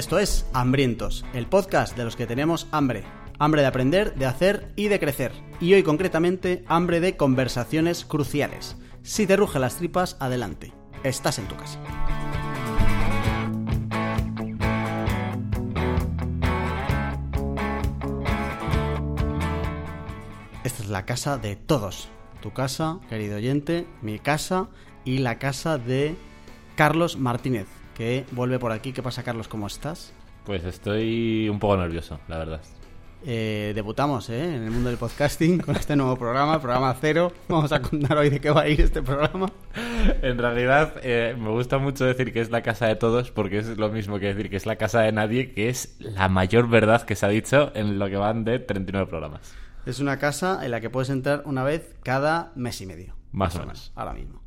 Esto es Hambrientos, el podcast de los que tenemos hambre. Hambre de aprender, de hacer y de crecer. Y hoy concretamente, hambre de conversaciones cruciales. Si te ruge las tripas, adelante. Estás en tu casa. Esta es la casa de todos. Tu casa, querido oyente, mi casa y la casa de Carlos Martínez, que vuelve por aquí. ¿Qué pasa, Carlos? ¿Cómo estás? Pues estoy un poco nervioso, la verdad. Eh, debutamos ¿eh? en el mundo del podcasting con este nuevo programa, programa cero. Vamos a contar hoy de qué va a ir este programa. En realidad, eh, me gusta mucho decir que es la casa de todos, porque es lo mismo que decir que es la casa de nadie, que es la mayor verdad que se ha dicho en lo que van de 39 programas. Es una casa en la que puedes entrar una vez cada mes y medio. Más o menos. Ahora mismo.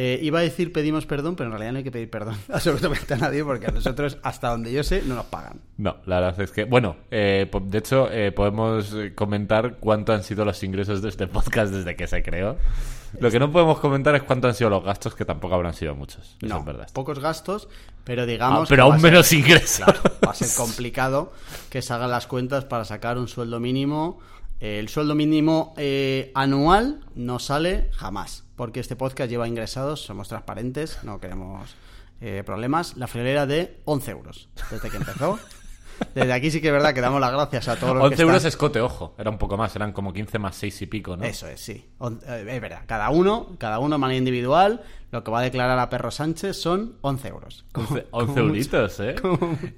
Eh, iba a decir pedimos perdón, pero en realidad no hay que pedir perdón absolutamente a nadie porque a nosotros, hasta donde yo sé, no nos pagan. No, la verdad es que, bueno, eh, de hecho, eh, podemos eh, comentar cuánto han sido los ingresos de este podcast desde que se creó. Lo que no podemos comentar es cuánto han sido los gastos, que tampoco habrán sido muchos. Eso No, es verdad. pocos gastos, pero Ah, digamos. pero que va aún ser- menos ingresos. Claro, va a ser complicado que se hagan las cuentas para sacar un sueldo mínimo. El sueldo mínimo eh, anual no sale jamás, porque este podcast lleva ingresados, somos transparentes, no queremos eh, problemas. La friolera de 11 euros desde que empezó. Desde aquí sí que es verdad que damos las gracias a todos los 11 que euros están- escote, ojo. Era un poco más, eran como 15 más 6 y pico, ¿no? Eso es, sí. Eh, Es verdad. Cada uno, cada uno de manera individual, lo que va a declarar a Perro Sánchez son 11 euros. Como- 11, como 11 mucho. euritos, ¿eh?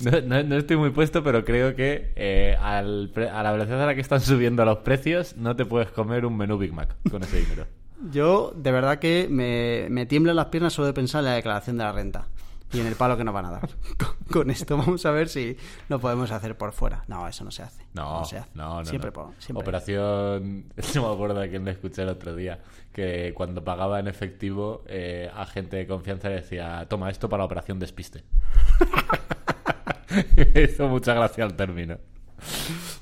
No, no- no estoy muy puesto, pero creo que eh, al a la velocidad a la que están subiendo los precios, no te puedes comer un menú Big Mac con ese dinero. Yo, de verdad que me, me tiemblan las piernas solo de pensar en la declaración de la renta y en el palo que nos van a dar. Con, con esto vamos a ver si lo podemos hacer por fuera. No, eso no se hace. No, se hace. no, no. Siempre, no. por- siempre. Operación. No me acuerdo de quién le escuché el otro día. Que cuando pagaba en efectivo, eh, a gente de confianza le decía: Toma esto para la operación despiste. Hizo mucha gracia el término.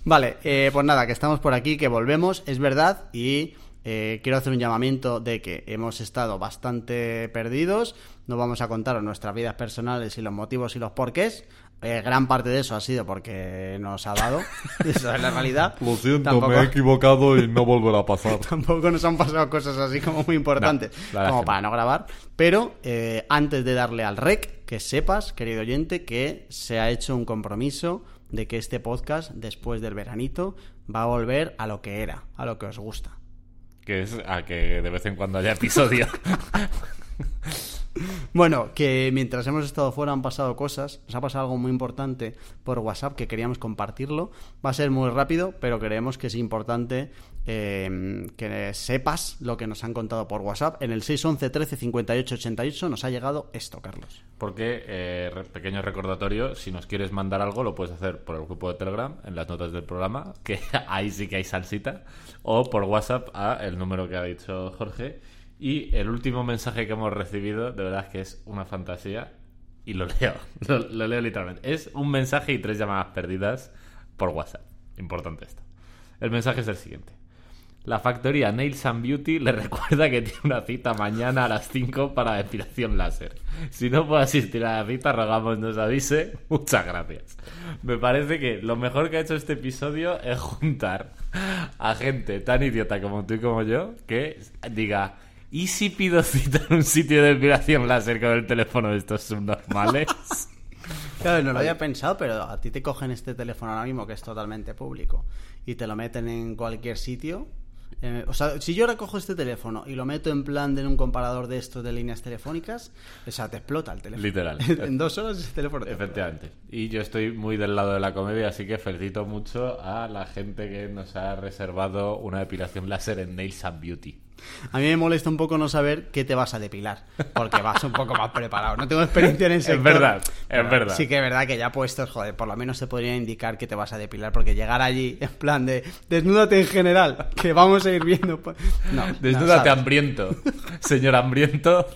Vale, eh, pues nada, que estamos por aquí, que volvemos, es verdad, y eh, quiero hacer un llamamiento de que hemos estado bastante perdidos, no vamos a contaros nuestras vidas personales y los motivos y los porqués. Eh, gran parte de eso ha sido porque nos ha dado, esa es la realidad. Lo siento, Tampoco- me he equivocado y no volverá a pasar. Tampoco nos han pasado cosas así como muy importantes No, como para no. no grabar. Pero eh, antes de darle al rec, que sepas, querido oyente, que se ha hecho un compromiso de que este podcast, después del veranito, va a volver a lo que era, a lo que os gusta. Que es a que de vez en cuando haya episodio. Bueno, que mientras hemos estado fuera han pasado cosas. Nos ha pasado algo muy importante por WhatsApp que queríamos compartirlo. Va a ser muy rápido, pero creemos que es importante eh, que sepas lo que nos han contado por WhatsApp. En el 611 13 58 88 nos ha llegado esto, Carlos. Porque, eh, pequeño recordatorio, si nos quieres mandar algo, lo puedes hacer por el grupo de Telegram, en las notas del programa, que ahí sí que hay salsita, o por WhatsApp a el número que ha dicho Jorge. Y el último mensaje que hemos recibido, de verdad que es una fantasía, y lo leo, lo leo literalmente. Es un mensaje y tres llamadas perdidas por WhatsApp. Importante esto. El mensaje es el siguiente. La factoría Nails and Beauty le recuerda que tiene una cita mañana a las 5 para depilación láser. Si no puede asistir a la cita, rogamos nos avise. Muchas gracias. Me parece que lo mejor que ha hecho este episodio es juntar a gente tan idiota como tú y como yo que diga, ¿y si pido cita en un sitio de depilación láser con el teléfono de estos subnormales? Claro, no lo había pensado, pero a ti te cogen este teléfono ahora mismo que es totalmente público y te lo meten en cualquier sitio. Eh, o sea, si yo ahora cojo este teléfono y lo meto en plan de un comparador de estos de líneas telefónicas, o sea, te explota el teléfono. Literal. en dos horas ese teléfono te explota. Efectivamente. Y yo estoy muy del lado de la comedia, así que felicito mucho a la gente que nos ha reservado una depilación láser en Nails and Beauty. A mí me molesta un poco no saber qué te vas a depilar, porque vas un poco más preparado. No tengo experiencia en ese Es verdad, es verdad. Sí que es verdad que ya puestos, joder, por lo menos se podría indicar que te vas a depilar, porque llegar allí en plan de desnúdate en general, que vamos a ir viendo. No, Desnúdate hambriento. Señor hambriento.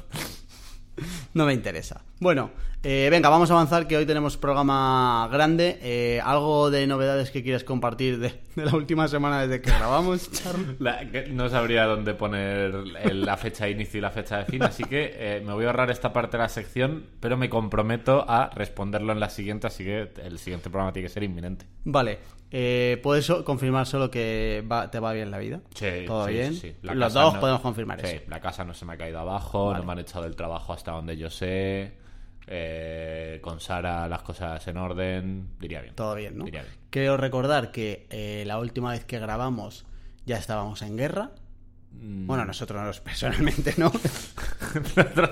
No me interesa. Bueno, Eh, venga, vamos a avanzar que hoy tenemos programa grande. Eh, ¿Algo de novedades que quieres compartir de, de la última semana desde que grabamos, Charlie? La- que no sabría dónde poner el- la fecha de inicio y la fecha de fin, así que eh, me voy a ahorrar esta parte de la sección, pero me comprometo a responderlo en la siguiente, así que el siguiente programa tiene que ser inminente. Vale, eh, ¿puedes confirmar solo que va- te va bien la vida? Sí, ¿Todo sí, bien? sí, sí. Los dos no- podemos confirmar sí, eso. la casa no se me ha caído abajo, Vale. no me han echado del trabajo hasta donde yo sé. Eh, con Sara las cosas en orden, diría bien. Todo bien, ¿no? Diría bien. Quiero recordar que eh, la última vez que grabamos ya estábamos en guerra. Mm. Bueno, nosotros personalmente no.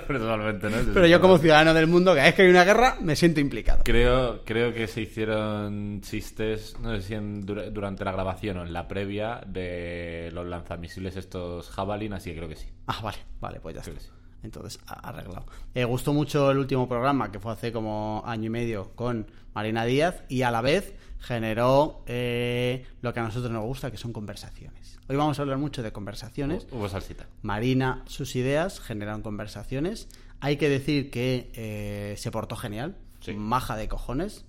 Personalmente, ¿no? Pero yo como ciudadano del mundo, cada vez que hay una guerra, me siento implicado. Creo, creo que se hicieron chistes, no sé si en- dura- durante la grabación o en la previa, de los lanzamisiles estos Javelin, así que creo que sí. Ah, vale, vale, pues ya Creo está. Entonces, arreglado. Eh, gustó mucho el último programa, que fue hace como año y medio, con Marina Díaz, y a la vez generó eh, lo que a nosotros nos gusta, que son conversaciones. Hoy vamos a hablar mucho de conversaciones. Hubo salsita. Marina, sus ideas generaron conversaciones. Hay que decir que eh, se portó genial, Sí. maja de cojones,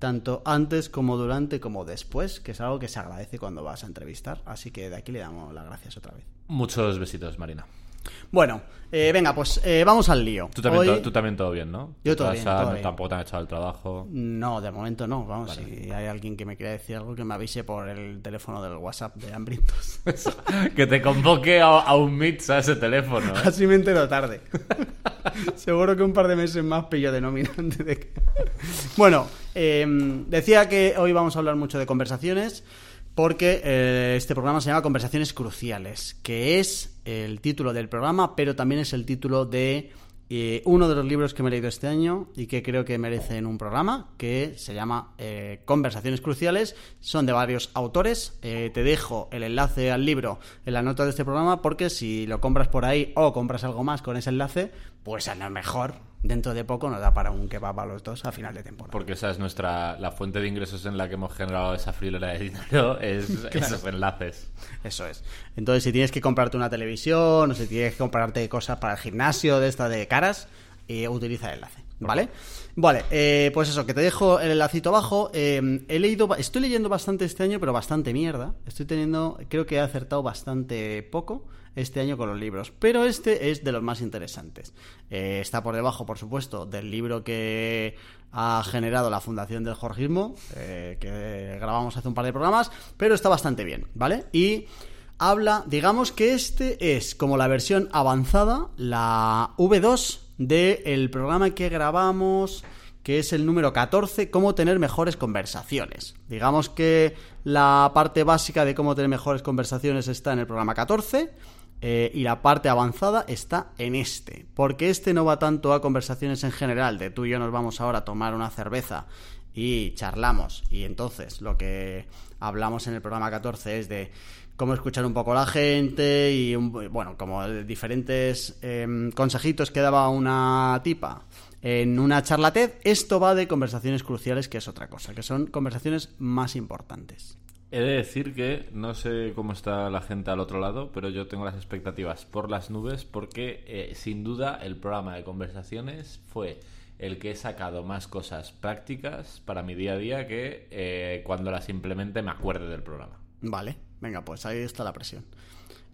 tanto antes como durante como después, que es algo que se agradece cuando vas a entrevistar. Así que de aquí le damos las gracias otra vez. Muchos besitos, Marina. Bueno, eh, venga, pues eh, vamos al lío. Tú también, Hoy- tú también todo bien, ¿no? Yo todo bien, todo no- bien. Tampoco te han echado el trabajo. No, de momento no. Vamos, si hay alguien que me quiera decir algo, que me avise por el teléfono del WhatsApp de Hambrientos. que te convoque a, a un mix a ese teléfono. ¿eh? Así me entero tarde. Seguro que un par de meses más pillo de nómina antes de que... Bueno, eh, decía que hoy vamos a hablar mucho de conversaciones porque eh, este programa se llama Conversaciones Cruciales, que es el título del programa, pero también es el título de eh, uno de los libros que me he leído este año y que creo que merecen un programa, que se llama eh, Conversaciones Cruciales. Son de varios autores. Eh, te dejo el enlace al libro en la nota de este programa porque si lo compras por ahí o compras algo más con ese enlace, pues a lo mejor dentro de poco nos da para un kebab a los dos a final de temporada. Porque esa es nuestra la fuente de ingresos en la que hemos generado esa frilera de dinero, es esos enlaces. Eso es. Entonces, si tienes que comprarte una televisión o si tienes que comprarte cosas para el gimnasio de esta de caras, eh, utiliza el enlace. ¿Vale? Vale, eh, pues eso, que te dejo el enlacito abajo. Eh, he leído, estoy leyendo bastante este año, pero bastante mierda. Estoy teniendo, creo que he acertado bastante poco este año con los libros, pero este es de los más interesantes. Eh, está por debajo, por supuesto, del libro que ha generado la Fundación del Jorgismo, eh, que grabamos hace un par de programas, pero está bastante bien, ¿vale? Y habla, digamos que este es como la versión avanzada, la V2 del programa que grabamos, que es el número 14, cómo tener mejores conversaciones. Digamos que la parte básica de cómo tener mejores conversaciones está en el programa 14. Eh, y la parte avanzada está en este, porque este no va tanto a conversaciones en general, de tú y yo nos vamos ahora a tomar una cerveza y charlamos, y entonces lo que hablamos en el programa 14 es de cómo escuchar un poco a la gente y bueno, como diferentes em, consejitos que daba una tipa en una charla TED, esto va de conversaciones cruciales, que es otra cosa, que son conversaciones más importantes. He de decir que no sé cómo está la gente al otro lado, pero yo tengo las expectativas por las nubes porque eh, sin duda el programa de conversaciones fue el que he sacado más cosas prácticas para mi día a día que eh, cuando las implemente me acuerde del programa. Vale, venga, pues ahí está la presión.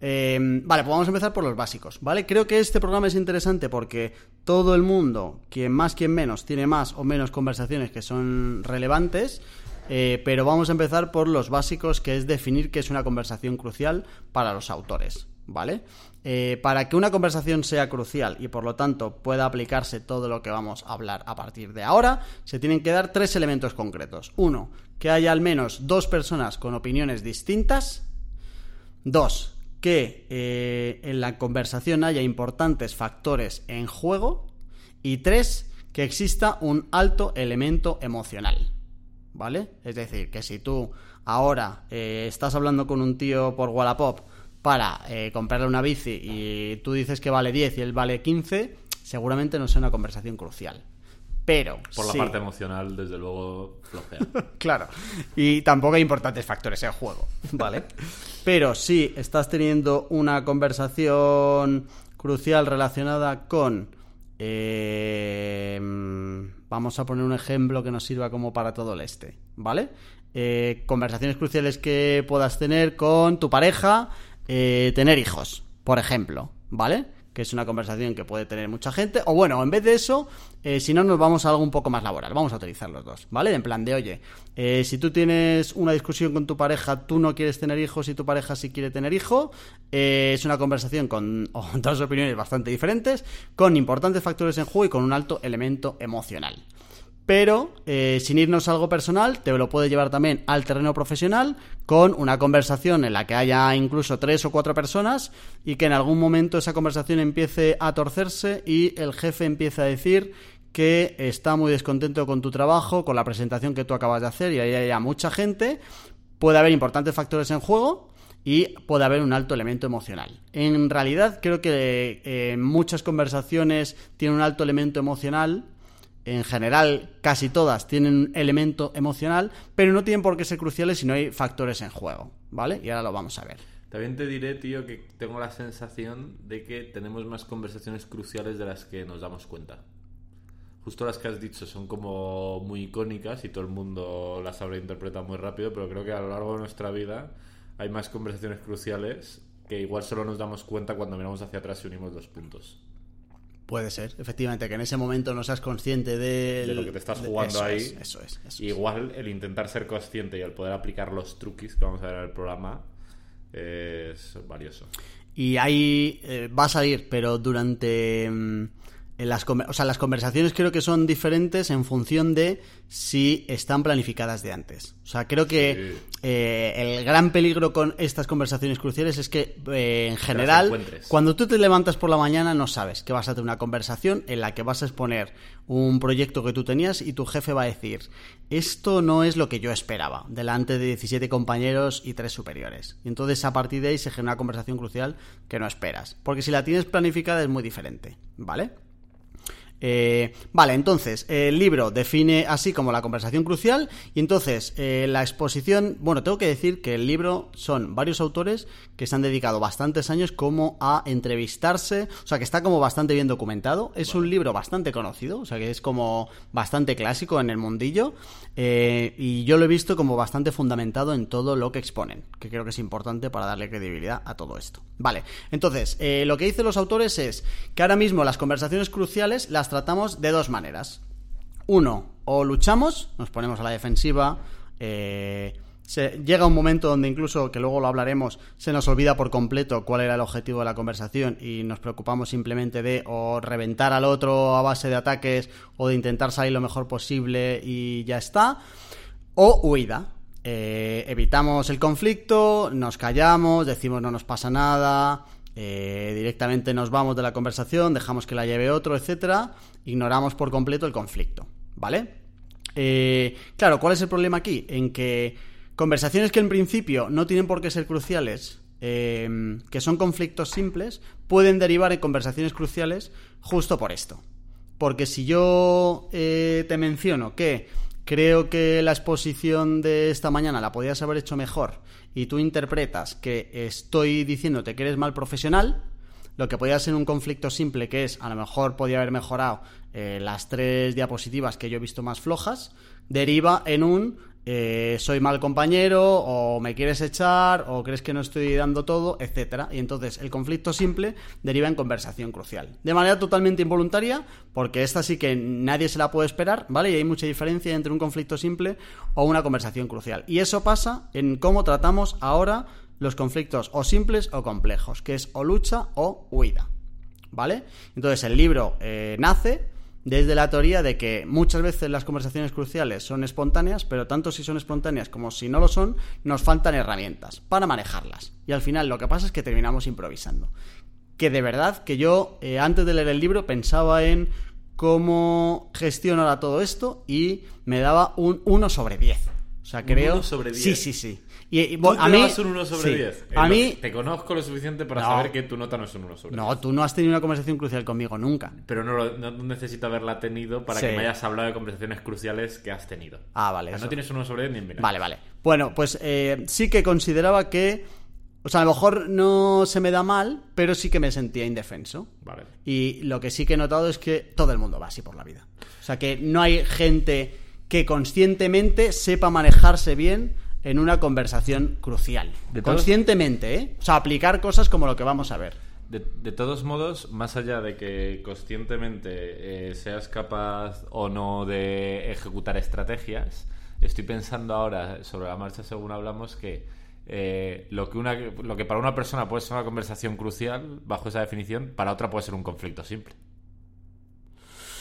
Eh, vale, pues vamos a empezar por los básicos, ¿vale? Creo que este programa es interesante porque todo el mundo, quien más, quien menos, tiene más o menos conversaciones que son relevantes, eh, pero vamos a empezar por los básicos, que es definir qué es una conversación crucial para los autores, ¿vale? Eh, para que una conversación sea crucial y por lo tanto pueda aplicarse todo lo que vamos a hablar a partir de ahora, se tienen que dar tres elementos concretos. Uno, que haya al menos dos personas con opiniones distintas. Dos, que eh, en la conversación haya importantes factores en juego. Y tres, que exista un alto elemento emocional. ¿Vale? Es decir, que si tú ahora eh, estás hablando con un tío por Wallapop para eh, comprarle una bici y tú dices que vale 10 y él vale 15, seguramente no sea una conversación crucial. Pero Por la sí. parte emocional, desde luego, flojea. Claro. Y tampoco hay importantes factores en juego, ¿vale? Pero si estás teniendo una conversación crucial relacionada con... eh, Vamos a poner un ejemplo que nos sirva como para todo el este, ¿vale? Eh, conversaciones cruciales que puedas tener con tu pareja, eh, tener hijos, por ejemplo, ¿vale? Que es una conversación que puede tener mucha gente. O bueno, en vez de eso, eh, si no, nos vamos a algo un poco más laboral. Vamos a utilizar los dos, ¿vale? En plan de, oye, eh, si tú tienes una discusión con tu pareja, tú no quieres tener hijos y tu pareja sí quiere tener hijo, eh, es una conversación con dos opiniones bastante diferentes, con importantes factores en juego y con un alto elemento emocional. Pero, eh, sin irnos a algo personal, te lo puedes llevar también al terreno profesional con una conversación en la que haya incluso tres o cuatro personas y que en algún momento esa conversación empiece a torcerse y el jefe empiece a decir que está muy descontento con tu trabajo, con la presentación que tú acabas de hacer y ahí haya mucha gente. Puede haber importantes factores en juego y puede haber un alto elemento emocional. En realidad creo que eh, muchas conversaciones tienen un alto elemento emocional en general casi todas tienen un elemento emocional, pero no tienen por qué ser cruciales si no hay factores en juego, ¿vale? Y ahora lo vamos a ver. También te diré, tío, que tengo la sensación de que tenemos más conversaciones cruciales de las que nos damos cuenta. Justo las que has dicho son como muy icónicas y todo el mundo las habrá interpretado muy rápido, pero creo que a lo largo de nuestra vida hay más conversaciones cruciales que igual solo nos damos cuenta cuando miramos hacia atrás y unimos los puntos. Puede ser, efectivamente, que en ese momento no seas consciente de lo que te estás jugando ahí. Es, eso es. Eso Igual el intentar ser consciente y el poder aplicar los truquis que vamos a ver en el programa es valioso. Y ahí eh, va a salir, pero durante... Mm, las, o sea, las conversaciones creo que son diferentes en función de si están planificadas de antes. O sea, creo que eh, el gran peligro con estas conversaciones cruciales es que, eh, en general, cuando tú te levantas por la mañana no sabes que vas a tener una conversación en la que vas a exponer un proyecto que tú tenías y tu jefe va a decir, esto no es lo que yo esperaba, delante de 17 compañeros y tres superiores. Y entonces a partir de ahí se genera una conversación crucial que no esperas. Porque si la tienes planificada es muy diferente, ¿vale? Eh, vale, entonces, el libro define así como la conversación crucial y entonces eh, la exposición, bueno, tengo que decir que el libro son varios autores que se han dedicado bastantes años como a entrevistarse, o sea que está como bastante bien documentado, es un libro bastante conocido, o sea que es como bastante clásico en el mundillo eh, y yo lo he visto como bastante fundamentado en todo lo que exponen, que creo que es importante para darle credibilidad a todo esto. Vale, entonces, lo que dicen los autores es que ahora mismo las conversaciones cruciales las tratamos de dos maneras. Uno, o luchamos, nos ponemos a la defensiva, eh, se, llega un momento donde incluso, que luego lo hablaremos, se nos olvida por completo cuál era el objetivo de la conversación y nos preocupamos simplemente de o reventar al otro a base de ataques o de intentar salir lo mejor posible y ya está. O huida. Eh, evitamos el conflicto, nos callamos, decimos no nos pasa nada, eh, directamente nos vamos de la conversación, dejamos que la lleve otro, etcétera, ignoramos por completo el conflicto, ¿vale? Eh, claro, ¿cuál es el problema aquí? En que conversaciones que en principio no tienen por qué ser cruciales, eh, que son conflictos simples, pueden derivar en conversaciones cruciales justo por esto. Porque si yo te menciono que creo que la exposición de esta mañana la podías haber hecho mejor y tú interpretas que estoy diciéndote que eres mal profesional, lo que podía ser un conflicto simple que es a lo mejor podía haber mejorado eh, las tres diapositivas que yo he visto más flojas, deriva en un eh, soy mal compañero o me quieres echar o crees que no estoy dando todo, etcétera. Y entonces el conflicto simple deriva en conversación crucial. De manera totalmente involuntaria, porque esta sí que nadie se la puede esperar, ¿vale? Y hay mucha diferencia entre un conflicto simple o una conversación crucial. Y eso pasa en cómo tratamos ahora los conflictos o simples o complejos, que es o lucha o huida. ¿Vale? Entonces el libro eh, nace desde la teoría de que muchas veces las conversaciones cruciales son espontáneas, pero tanto si son espontáneas como si no lo son, nos faltan herramientas para manejarlas. Y al final lo que pasa es que terminamos improvisando. Que de verdad que yo eh, antes de leer el libro pensaba en cómo gestionar todo esto y me daba un 1 sobre 10. O sea, creo... 1 sobre 10. Sí, sí, sí. Y, a mí, un 1 sobre 10. A mí, te conozco lo suficiente para saber que tu nota no es un 1 sobre 10. No, tú no has tenido una conversación crucial conmigo nunca. Pero no, necesito haberla tenido para que me hayas hablado de conversaciones cruciales que has tenido. Ah, vale. no tienes un 1 sobre 10 ni en Vale, vale. Bueno, pues eh, sí que consideraba que O sea, a lo mejor no se me da mal, pero sí que me sentía indefenso. Vale. Y lo que sí que he notado es que todo el mundo va así por la vida. O sea, que no hay gente que conscientemente sepa manejarse bien en una conversación crucial. De Conscientemente, ¿eh? O sea, aplicar cosas como lo que vamos a ver. De, de todos modos, más allá de que conscientemente eh, seas capaz o no de ejecutar estrategias, estoy pensando ahora sobre la marcha según hablamos que eh, lo, que una, lo que para una persona puede ser una conversación crucial, bajo esa definición, para otra puede ser un conflicto simple.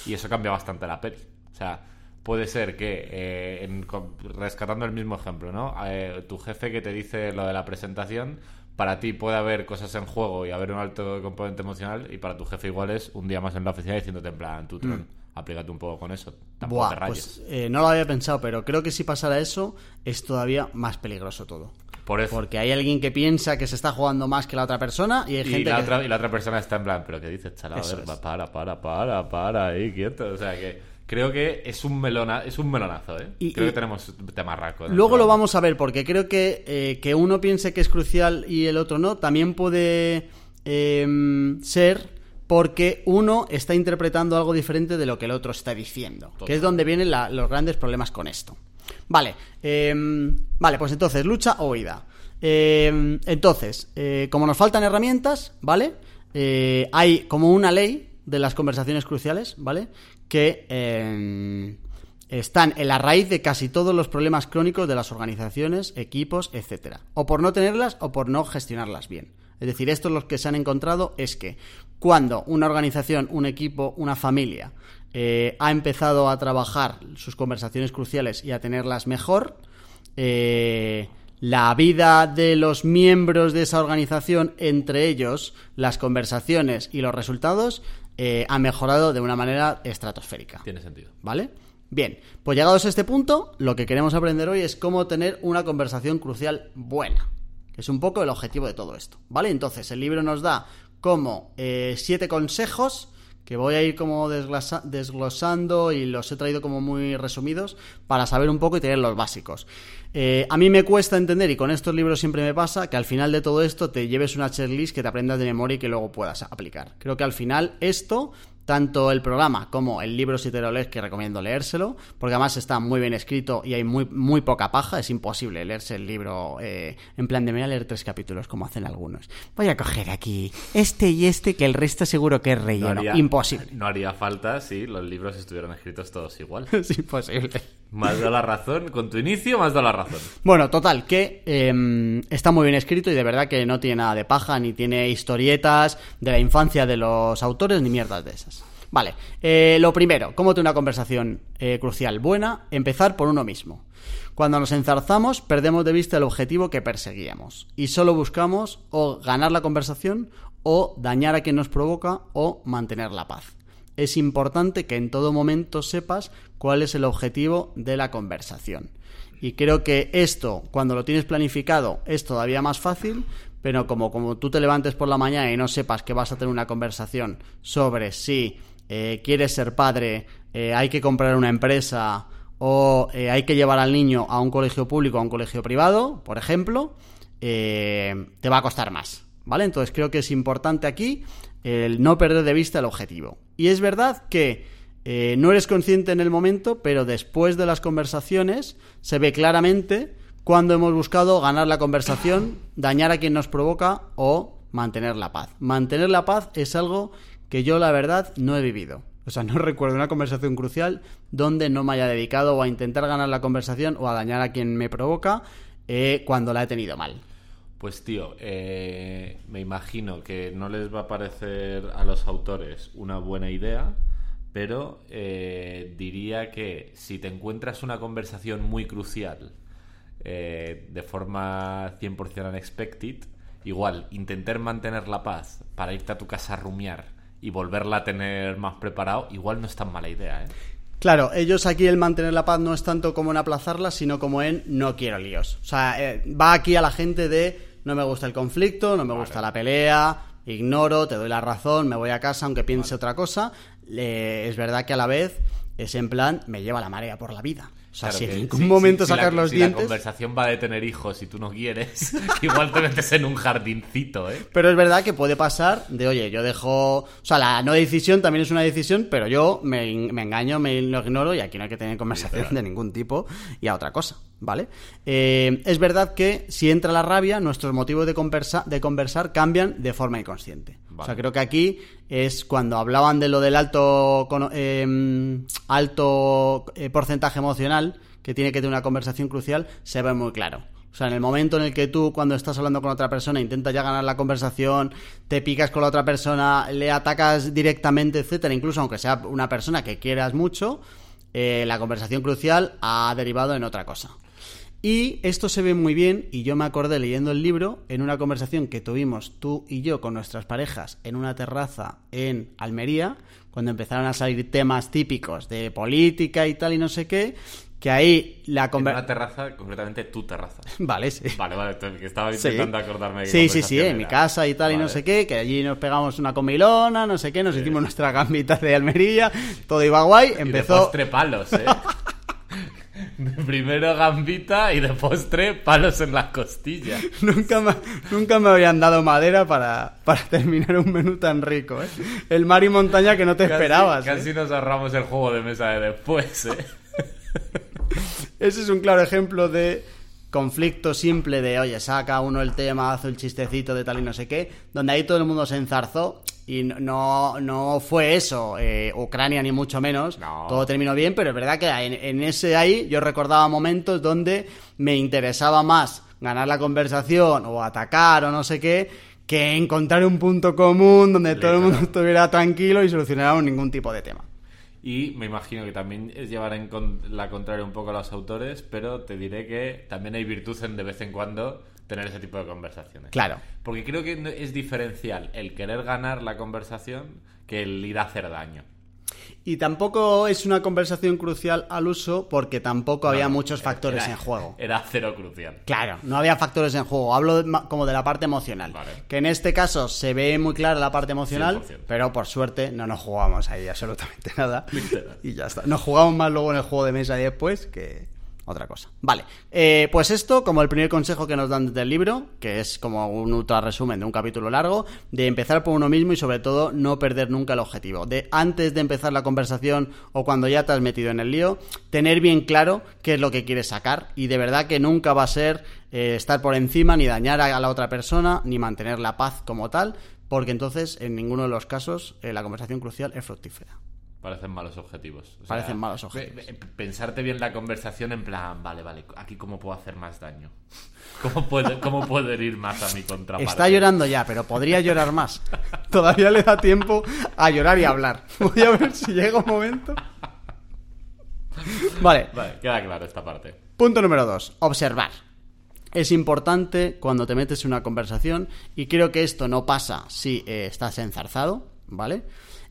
Y eso cambia bastante la peli. O sea, puede ser que, eh, en- rescatando el mismo ejemplo, ¿no? Eh, tu jefe que te dice lo de la presentación, para ti puede haber cosas en juego y haber un alto componente emocional, y para tu jefe igual es un día más en la oficina diciéndote en plan, tú, Tron, aplícate un poco con eso. Tampoco te Mm. Buah, rayes. pues eh, no lo había pensado, pero creo que si pasara eso es todavía más peligroso todo. Por eso. Porque hay alguien que piensa que se está jugando más que la otra persona y hay Y gente la, que... otra, y la otra persona está en plan, pero ¿qué dices, chala? A ver, para, para, para, para, ahí, quieto. O sea que creo que es un, melona, es un melonazo, ¿eh? Y- creo y- que tenemos temarraco. Luego lo vamos a ver, porque creo que eh, que uno piense que es crucial y el otro no, también puede eh, ser porque uno está interpretando algo diferente de lo que el otro está diciendo, que es donde vienen la- los grandes problemas con esto. Vale, eh, vale, pues entonces, lucha o huida. Eh, entonces, eh, como nos faltan herramientas, ¿vale? Eh, hay como una ley de las conversaciones cruciales, ¿vale? Que eh, están en la raíz de casi todos los problemas crónicos de las organizaciones, equipos, etcétera. O por no tenerlas o por no gestionarlas bien. Es decir, estos los que se han encontrado es que cuando una organización, un equipo, una familia eh, ha empezado a trabajar sus conversaciones cruciales y a tenerlas mejor, eh, la vida de los miembros de esa organización, entre ellos las conversaciones y los resultados, eh, ha mejorado de una manera estratosférica. Tiene sentido. ¿Vale? Bien, pues llegados a este punto, lo que queremos aprender hoy es cómo tener una conversación crucial buena, que es un poco el objetivo de todo esto, ¿vale? Entonces, el libro nos da como eh, siete consejos que voy a ir como desglosando y los he traído como muy resumidos para saber un poco y tener los básicos. Eh, a mí me cuesta entender, y con estos libros siempre me pasa, que al final de todo esto te lleves una checklist que te aprendas de memoria y que luego puedas aplicar. Creo que al final esto tanto el programa como el libro si te lo lees que recomiendo leérselo porque además está muy bien escrito y hay muy, muy poca paja. Es imposible leerse el libro eh, en plan de me voy a leer tres capítulos como hacen algunos. Voy a coger aquí este y este que el resto seguro que es relleno. Imposible. No haría falta si los libros estuvieran escritos todos igual. es imposible Más da la razón, con tu inicio, más da la razón. Bueno, total, que eh, está muy bien escrito y de verdad que no tiene nada de paja, ni tiene historietas de la infancia de los autores, ni mierdas de esas. Vale, eh, lo primero, ¿cómo tener una conversación eh, crucial buena? Empezar por uno mismo. Cuando nos enzarzamos, perdemos de vista el objetivo que perseguíamos y solo buscamos o ganar la conversación o dañar a quien nos provoca o mantener la paz es importante que en todo momento sepas cuál es el objetivo de la conversación. Y creo que esto, cuando lo tienes planificado, es todavía más fácil, pero como, como tú te levantes por la mañana y no sepas que vas a tener una conversación sobre si eh, quieres ser padre, eh, hay que comprar una empresa o eh, hay que llevar al niño a un colegio público o a un colegio privado, por ejemplo, te va a costar más. ¿Vale? Entonces creo que es importante aquí el no perder de vista el objetivo. Y es verdad que eh, no eres consciente en el momento, pero después de las conversaciones se ve claramente cuando hemos buscado ganar la conversación, dañar a quien nos provoca o mantener la paz. Mantener la paz es algo que yo la verdad no he vivido. O sea, no recuerdo una conversación crucial donde no me haya dedicado a intentar ganar la conversación o a dañar a quien me provoca eh, cuando la he tenido mal. Pues tío, eh, me imagino que no les va a parecer a los autores una buena idea, pero eh, diría que si te encuentras una conversación muy crucial eh, de forma 100% unexpected, igual intentar mantener la paz para irte a tu casa a rumiar y volverla a tener más preparado, igual no es tan mala idea, ¿eh? Claro, ellos aquí el mantener la paz no es tanto como en aplazarla, sino como en no quiero líos. O sea, eh, va aquí a la gente de no me gusta el conflicto, no me gusta la pelea, ignoro, te doy la razón, me voy a casa aunque piense otra cosa. Es verdad que a la vez es en plan, me lleva la marea por la vida. O sea, Claro si en ningún si- momento si- si sacas la, los si la dientes... conversación va de tener hijos y tú no quieres, igual te metes en un jardincito, ¿eh? Pero es verdad que puede pasar de, oye, yo dejo... O sea, la no decisión también es una decisión, pero yo me, me engaño, me lo ignoro y aquí no hay que tener conversación de ningún tipo y a otra cosa, ¿vale? Eh, es verdad que si entra la rabia, nuestros motivos de, conversa- de conversar cambian de forma inconsciente. O sea, creo que aquí es cuando hablaban de lo del alto, cono- eh, alto porcentaje emocional que tiene que tener una conversación crucial, se ve muy claro. O sea, en el momento en el que tú, cuando estás hablando con otra persona, intentas ya ganar la conversación, te picas con la otra persona, le atacas directamente, etcétera, incluso aunque sea una persona que quieras mucho, eh, la conversación crucial ha derivado en otra cosa. Y esto se ve muy bien, y yo me acordé leyendo el libro, en una conversación que tuvimos tú y yo con nuestras parejas en una terraza en Almería, cuando empezaron a salir temas típicos de política y tal y no sé qué, que ahí la En una conversación... terraza, concretamente tu terraza. Vale, sí. Vale, vale, estaba Sí. intentando acordarme. qué Sí, sí, sí, conversación en mi casa y tal y no Vale. sé qué, que allí nos pegamos una comilona, no sé qué, nos hicimos nuestra gambita de Almería, todo iba guay, Y de empezó... postre palos, ¿eh? De Primero gambita y de postre palos en las costillas. Nunca me, nunca me habían dado madera para, para terminar un menú tan rico, ¿eh? El mar y montaña que no te Casi- esperabas. ¿eh? Casi nos ahorramos el juego de mesa de después, ¿eh? Ese es un claro ejemplo de conflicto simple de, oye, saca uno el tema, hace el chistecito de tal y no sé qué, donde ahí todo el mundo se enzarzó y no- no, fue eso, eh, Ucrania ni mucho menos, No. todo terminó bien, pero es verdad que en, en ese ahí yo recordaba momentos donde me interesaba más ganar la conversación o atacar o no sé qué, que encontrar un punto común donde todo el mundo estuviera tranquilo y solucionáramos ningún tipo de tema. Y me imagino que también es llevar en la contraria un poco a los autores, pero te diré que también hay virtud en de vez en cuando tener ese tipo de conversaciones. Claro. Porque creo que es diferencial el querer ganar la conversación que el ir a hacer daño. Y tampoco es una conversación crucial al uso porque tampoco había muchos era- factores era- en juego. Era cero crucial. Claro, no había factores en juego. Hablo de- como de la parte emocional. Vale. Que en este caso se ve muy clara la parte emocional, 100%. pero por suerte no nos jugamos ahí absolutamente nada. Y ya está. Nos jugamos más luego en el juego de mesa y después que otra cosa. Vale, eh, pues esto como el primer consejo que nos dan desde el libro, que es como un ultra resumen de un capítulo largo, de empezar por uno mismo y sobre todo no perder nunca el objetivo. De antes de empezar la conversación o cuando ya te has metido en el lío, tener bien claro qué es lo que quieres sacar y de verdad que nunca va a ser eh, estar por encima ni dañar a la otra persona ni mantener la paz como tal, porque entonces en ninguno de los casos eh, la conversación crucial es fructífera. Parecen malos objetivos. O Parecen malos objetivos. Pensarte bien la conversación en plan, vale, vale, aquí cómo puedo hacer más daño. ¿Cómo puedo, cómo puedo herir más a mi contraparte? Está llorando ya, pero podría llorar más. Todavía le da tiempo a llorar y a hablar. Voy a ver si llega un momento. Vale, Vale, queda claro esta parte. punto número dos, observar. Es importante cuando te metes en una conversación, y creo que esto no pasa si eh, estás enzarzado, ¿vale?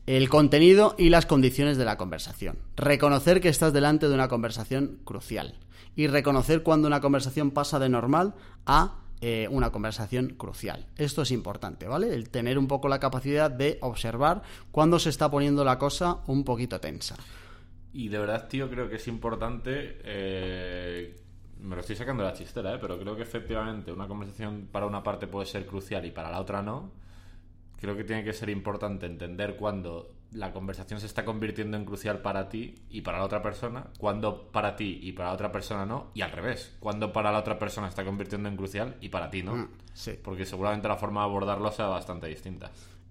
El contenido y las condiciones de la conversación. Reconocer que estás delante de una conversación crucial. Y reconocer cuando una conversación pasa de normal a eh, una conversación crucial. Esto es importante, ¿vale? El tener un poco la capacidad de observar cuando se está poniendo la cosa un poquito tensa. Y de verdad, tío, creo que es importante. eh, me lo estoy sacando de la chistera, ¿eh? pero creo que efectivamente una conversación para una parte puede ser crucial y para la otra no. Creo que tiene que ser importante entender cuándo la conversación se está convirtiendo en crucial para ti y para la otra persona, cuándo para ti y para la otra persona no, y al revés, cuándo para la otra persona está convirtiendo en crucial y para ti no. Mm, sí. Porque seguramente la forma de abordarlo sea bastante distinta.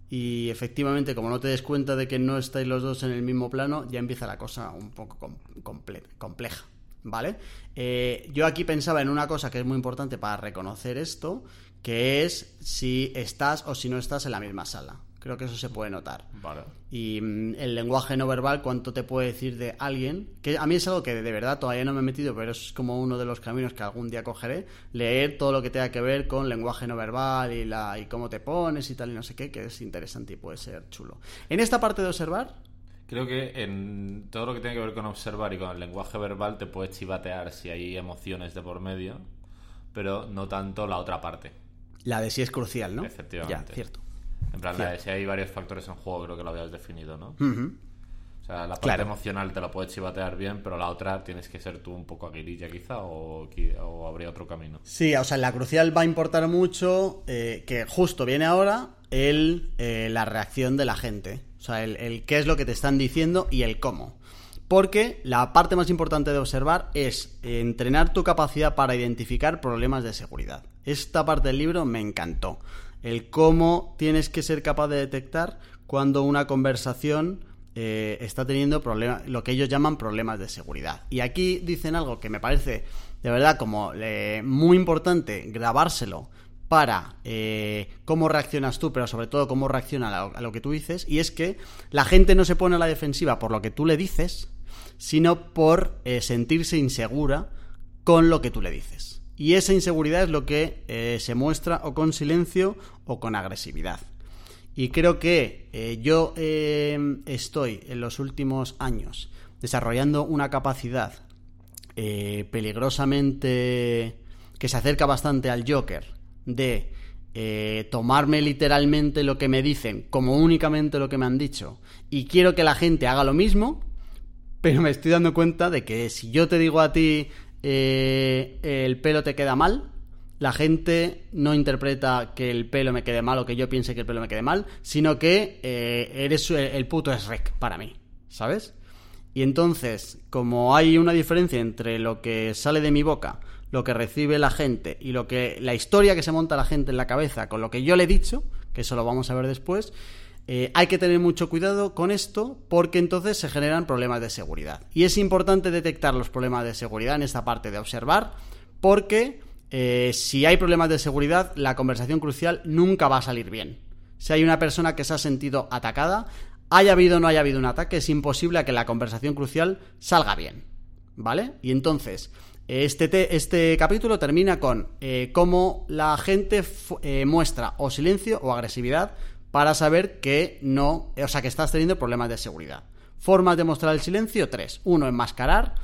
Y efectivamente, como no te des cuenta de que no estáis los dos en el mismo plano, ya empieza la cosa un poco com- comple- compleja. ¿Vale? Eh, yo aquí pensaba en una cosa que es muy importante para reconocer esto, que es si estás o si no estás en la misma sala. Creo que eso se puede notar. Vale. Y mm, el lenguaje no verbal, cuánto te puede decir de alguien, que a mí es algo que de verdad todavía no me he metido, pero es como uno de los caminos que algún día cogeré, leer todo lo que tenga que ver con lenguaje no verbal y, la, y cómo te pones y tal y no sé qué, que es interesante y puede ser chulo. En esta parte de observar, Creo que en todo lo que tiene que ver con observar y con el lenguaje verbal te puedes chivatear si hay emociones de por medio, pero no tanto la otra parte. la de sí es crucial, ¿no? Efectivamente. Ya, cierto. En plan, la de si hay varios factores en juego, creo que lo habías definido, ¿no? O sea, la parte Claro. emocional te la puedes chivatear bien, pero la otra tienes que ser tú un poco aguililla quizá o, habría otro camino. Sí, o sea, en la crucial va a importar mucho eh, que justo viene ahora el, eh, la reacción de la gente. O sea, el, qué es lo que te están diciendo y el cómo. Porque la parte más importante de observar es entrenar tu capacidad para identificar problemas de seguridad. Esta parte del libro me encantó. El cómo tienes que ser capaz de detectar cuando una conversación eh, está teniendo problemas, lo que ellos llaman problemas de seguridad. Y aquí dicen algo que me parece de verdad como eh, muy importante grabárselo para eh, cómo reaccionas tú, pero sobre todo cómo reacciona a lo, que tú dices, y es que la gente no se pone a la defensiva por lo que tú le dices, sino por eh, sentirse insegura con lo que tú le dices. Y esa inseguridad es lo que eh, se muestra o con silencio o con agresividad. Y creo que yo estoy en los últimos años desarrollando una capacidad peligrosamente que se acerca bastante al Joker de eh, tomarme literalmente lo que me dicen como únicamente lo que me han dicho y quiero que la gente haga lo mismo, pero me estoy dando cuenta de que si yo te digo a ti eh, el pelo te queda mal, la gente no interpreta que el pelo me quede mal o que yo piense que el pelo me quede mal, sino que eh, eres el, el puto Shrek para mí, ¿sabes? Y entonces, como hay una diferencia entre lo que sale de mi boca, lo que recibe la gente y lo que la historia que se monta la gente en la cabeza con lo que yo le he dicho, que eso lo vamos a ver después, eh, hay que tener mucho cuidado con esto porque entonces se generan problemas de seguridad. Y es importante detectar los problemas de seguridad en esta parte de observar porque eh, si hay problemas de seguridad, la conversación crucial nunca va a salir bien. Si hay una persona que se ha sentido atacada, haya habido o no haya habido un ataque, es imposible que la conversación crucial salga bien. ¿Vale? Y entonces, este, te- este capítulo termina con eh, cómo la gente eh, muestra o silencio o agresividad para saber que no, o sea, que estás teniendo problemas de seguridad. Formas de mostrar el silencio, tres. Uno, enmascarar,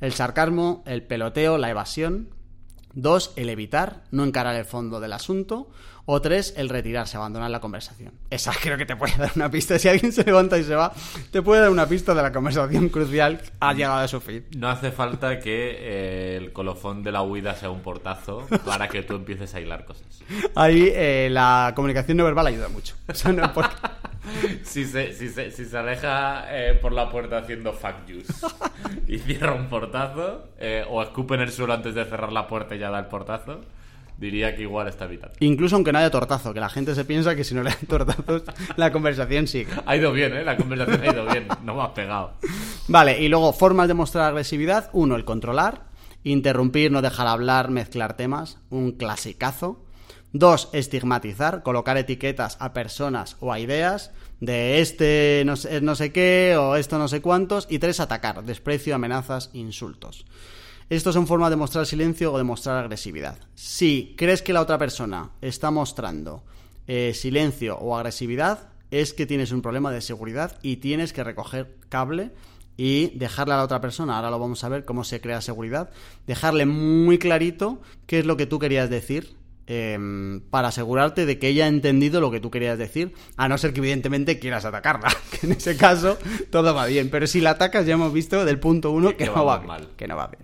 el sarcasmo, el peloteo, la evasión. Dos, el evitar, no encarar el fondo del asunto. O tres, el retirarse, abandonar la conversación. Esa creo que te puede dar una pista. Si alguien se levanta y se va, te puede dar una pista de la conversación crucial que ha llegado a su fin. No hace falta que eh, el colofón de la huida sea un portazo para que tú empieces a hilar cosas. Ahí eh, la comunicación no verbal ayuda mucho. O sea, no Si se, si se, si se aleja eh, por la puerta haciendo fuck yous y cierra un portazo, o escupe en el suelo antes de cerrar la puerta y ya da el portazo, diría que igual está evitando. Incluso aunque no haya tortazo, que la gente se piensa que si no le dan tortazos, la conversación sigue. Ha ido bien, ¿eh? La conversación ha ido bien. No me has pegado. Vale, y luego formas de mostrar agresividad. Uno, el controlar. Interrumpir, no dejar hablar, mezclar temas. Un clasicazo. Dos, estigmatizar, colocar etiquetas a personas o a ideas de este no sé, no sé qué o esto no sé cuántos. Y tres, atacar, desprecio, amenazas, insultos. Estos son formas de mostrar silencio o de mostrar agresividad. Si crees que la otra persona está mostrando eh, silencio o agresividad, es que tienes un problema de seguridad y tienes que recoger cable y dejarle a la otra persona, ahora lo vamos a ver cómo se crea seguridad, dejarle muy clarito qué es lo que tú querías decir em, para asegurarte de que ella ha entendido lo que tú querías decir, a no ser que evidentemente quieras atacarla, que en ese caso todo va bien, pero si la atacas ya hemos visto del punto uno Que- no va bien, mal. que no va bien.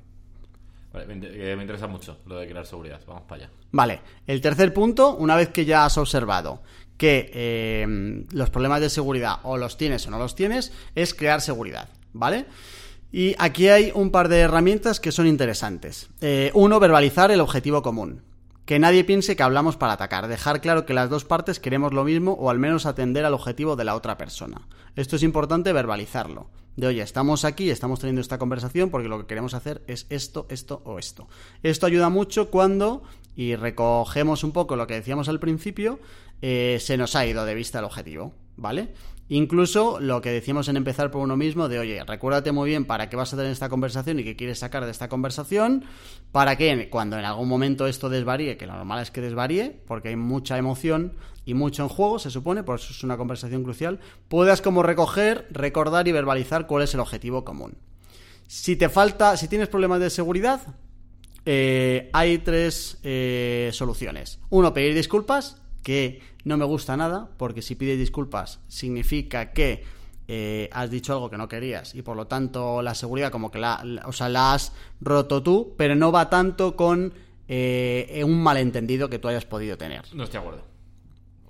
Vale, me, inter- me interesa mucho lo de crear seguridad. Vamos para allá. Vale, el tercer punto, una vez que ya has observado que eh, los problemas de seguridad o los tienes o no los tienes, es crear seguridad, ¿vale? Y aquí hay un par de herramientas que son interesantes. Eh, uno, verbalizar el objetivo común. Que nadie piense que hablamos para atacar. Dejar claro que las dos partes queremos lo mismo o al menos atender al objetivo de la otra persona. Esto es importante verbalizarlo. De oye, estamos aquí, estamos teniendo esta conversación porque lo que queremos hacer es esto, esto o esto. Esto ayuda mucho cuando, y recogemos un poco lo que decíamos al principio, eh, se nos ha ido de vista el objetivo, ¿vale? Incluso lo que decíamos en empezar por uno mismo, de oye, recuérdate muy bien para qué vas a tener esta conversación y qué quieres sacar de esta conversación, para que cuando en algún momento esto desvaríe, que lo normal es que desvaríe, porque hay mucha emoción y mucho en juego, se supone, por eso es una conversación crucial, puedas como recoger, recordar y verbalizar cuál es el objetivo común. Si te falta, si tienes problemas de seguridad, eh, hay tres eh, soluciones. Uno, pedir disculpas, que no me gusta nada, porque si pides disculpas significa que eh, has dicho algo que no querías y por lo tanto la seguridad como que la, o sea, has roto tú, pero no va tanto con eh, un malentendido que tú hayas podido tener. No estoy de acuerdo.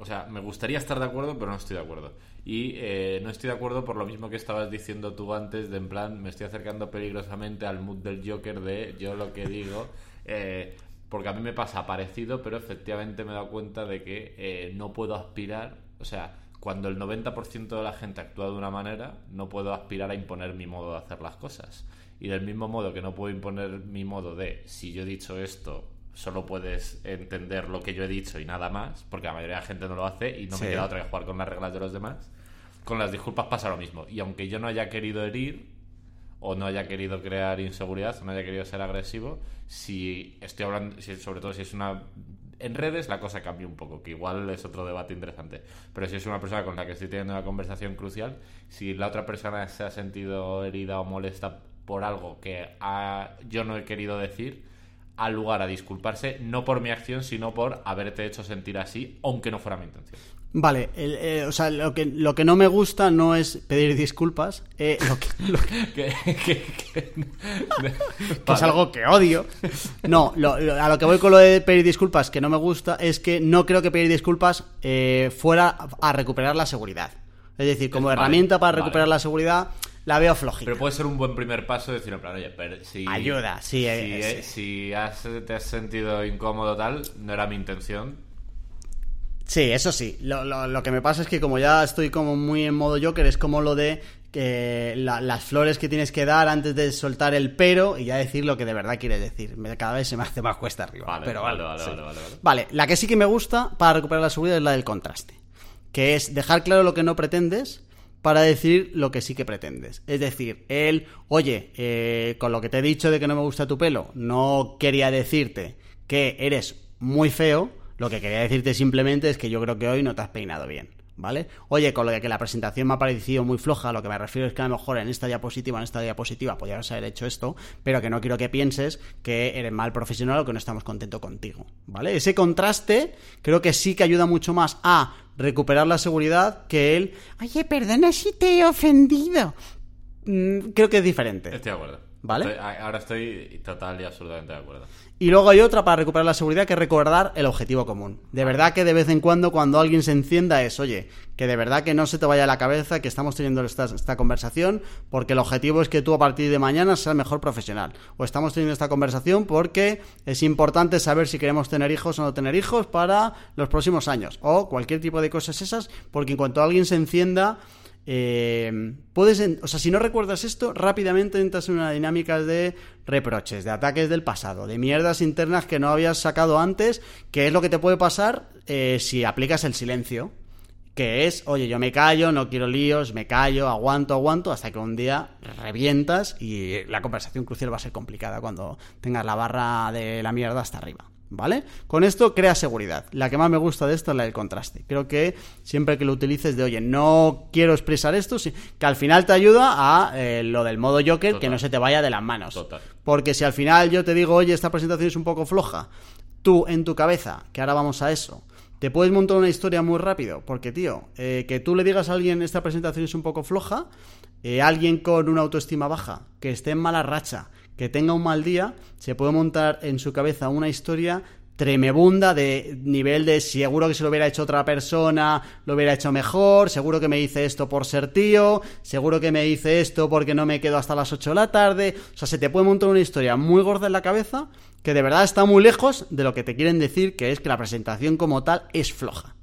O sea, me gustaría estar de acuerdo, pero no estoy de acuerdo. Y eh, no estoy de acuerdo por lo mismo que estabas diciendo tú antes, de en plan, me estoy acercando peligrosamente al mood del Joker de yo lo que digo. eh, porque a mí me pasa parecido, pero efectivamente me he dado cuenta de que eh, no puedo aspirar. O sea, cuando el 90% de la gente actúa de una manera, no puedo aspirar a imponer mi modo de hacer las cosas. Y del mismo modo que no puedo imponer mi modo de si yo he dicho esto, solo puedes entender lo que yo he dicho y nada más, porque la mayoría de la gente no lo hace y no Sí. me queda otra que jugar con las reglas de los demás. Con las disculpas pasa lo mismo. Y aunque yo no haya querido herir, o no haya querido crear inseguridad, o no haya querido ser agresivo, si estoy hablando, si- sobre todo si es una... En redes la cosa cambia un poco, que igual es otro debate interesante. Pero si es una persona con la que estoy teniendo una conversación crucial, si la otra persona se ha sentido herida o molesta por algo que ha- yo no he querido decir, al lugar a disculparse, no por mi acción, sino por haberte hecho sentir así, aunque no fuera mi intención. Vale, el- eh, o sea, lo que, lo que no me gusta no es pedir disculpas, eh, lo que, lo que- Que, que- que- que es algo que odio. No, lo- a lo que voy con lo de pedir disculpas que no me gusta es que no creo que pedir disculpas eh, fuera a recuperar la seguridad. Es decir, como Vale, herramienta para vale. recuperar la seguridad, la veo flojita. Pero puede ser un buen primer paso decir, en plan, oye, pero si... Ayuda, sí, Si, eh, si has- te has sentido incómodo tal, no era mi intención. Sí, eso sí. Lo, lo- lo que me pasa es que como ya estoy como muy en modo Joker, es como lo de que la- las flores que tienes que dar antes de soltar el pero y ya decir lo que de verdad quieres decir. Cada vez se me hace más cuesta arriba. Vale, pero vale, vale, vale, sí. vale, vale, vale. Vale, la que sí que me gusta para recuperar la seguridad es la del contraste. Que es dejar claro lo que no pretendes para decir lo que sí que pretendes. Es decir, él, oye, eh, con lo que te he dicho de que no me gusta tu pelo, no quería decirte que eres muy feo, lo que quería decirte simplemente es que yo creo que hoy no te has peinado bien. ¿Vale? Oye, con lo de que la presentación me ha parecido muy floja, lo que me refiero es que a lo mejor en esta diapositiva, en esta diapositiva, podrías haber hecho esto, pero que no quiero que pienses que eres mal profesional o que no estamos contentos contigo, ¿vale? Ese contraste creo que sí que ayuda mucho más a recuperar la seguridad que el, oye, perdona si te he ofendido. Mm, Creo que es diferente. Estoy de acuerdo. Vale. Estoy- ahora estoy total y absolutamente de acuerdo. Y luego hay otra para recuperar la seguridad que es recordar el objetivo común. De verdad que de vez en cuando cuando alguien se encienda es, oye, que de verdad que no se te vaya a la cabeza que estamos teniendo esta, esta conversación porque el objetivo es que tú a partir de mañana seas mejor profesional. O estamos teniendo esta conversación porque es importante saber si queremos tener hijos o no tener hijos para los próximos años. O cualquier tipo de cosas esas porque en cuanto alguien se encienda... Eh, puedes, o sea, si no recuerdas esto, rápidamente entras en una dinámica de reproches, de ataques del pasado, de mierdas internas que no habías sacado antes, que es lo que te puede pasar eh, si aplicas el silencio, que es, oye, yo me callo, no quiero líos, me callo, aguanto, aguanto, hasta que un día revientas y la conversación crucial va a ser complicada cuando tengas la barra de la mierda hasta arriba. ¿Vale? Con esto crea seguridad. La que más me gusta de esto es la del contraste. Creo que siempre que lo utilices de, oye, no quiero expresar esto, sí, que al final te ayuda a eh, lo del modo Joker, que no se te vaya de las manos. Total. Porque si al final yo te digo, oye, esta presentación es un poco floja, tú en tu cabeza, que ahora vamos a eso, te puedes montar una historia muy rápido. Porque, tío, eh, que tú le digas a alguien esta presentación es un poco floja, eh, alguien con una autoestima baja, que esté en mala racha, que tenga un mal día, se puede montar en su cabeza una historia tremebunda de nivel de seguro que se lo hubiera hecho otra persona, lo hubiera hecho mejor, seguro que me hice esto por ser tío, seguro que me hice esto porque no me quedo hasta las 8 de la tarde, o sea, se te puede montar una historia muy gorda en la cabeza que de verdad está muy lejos de lo que te quieren decir, que es que la presentación como tal es floja.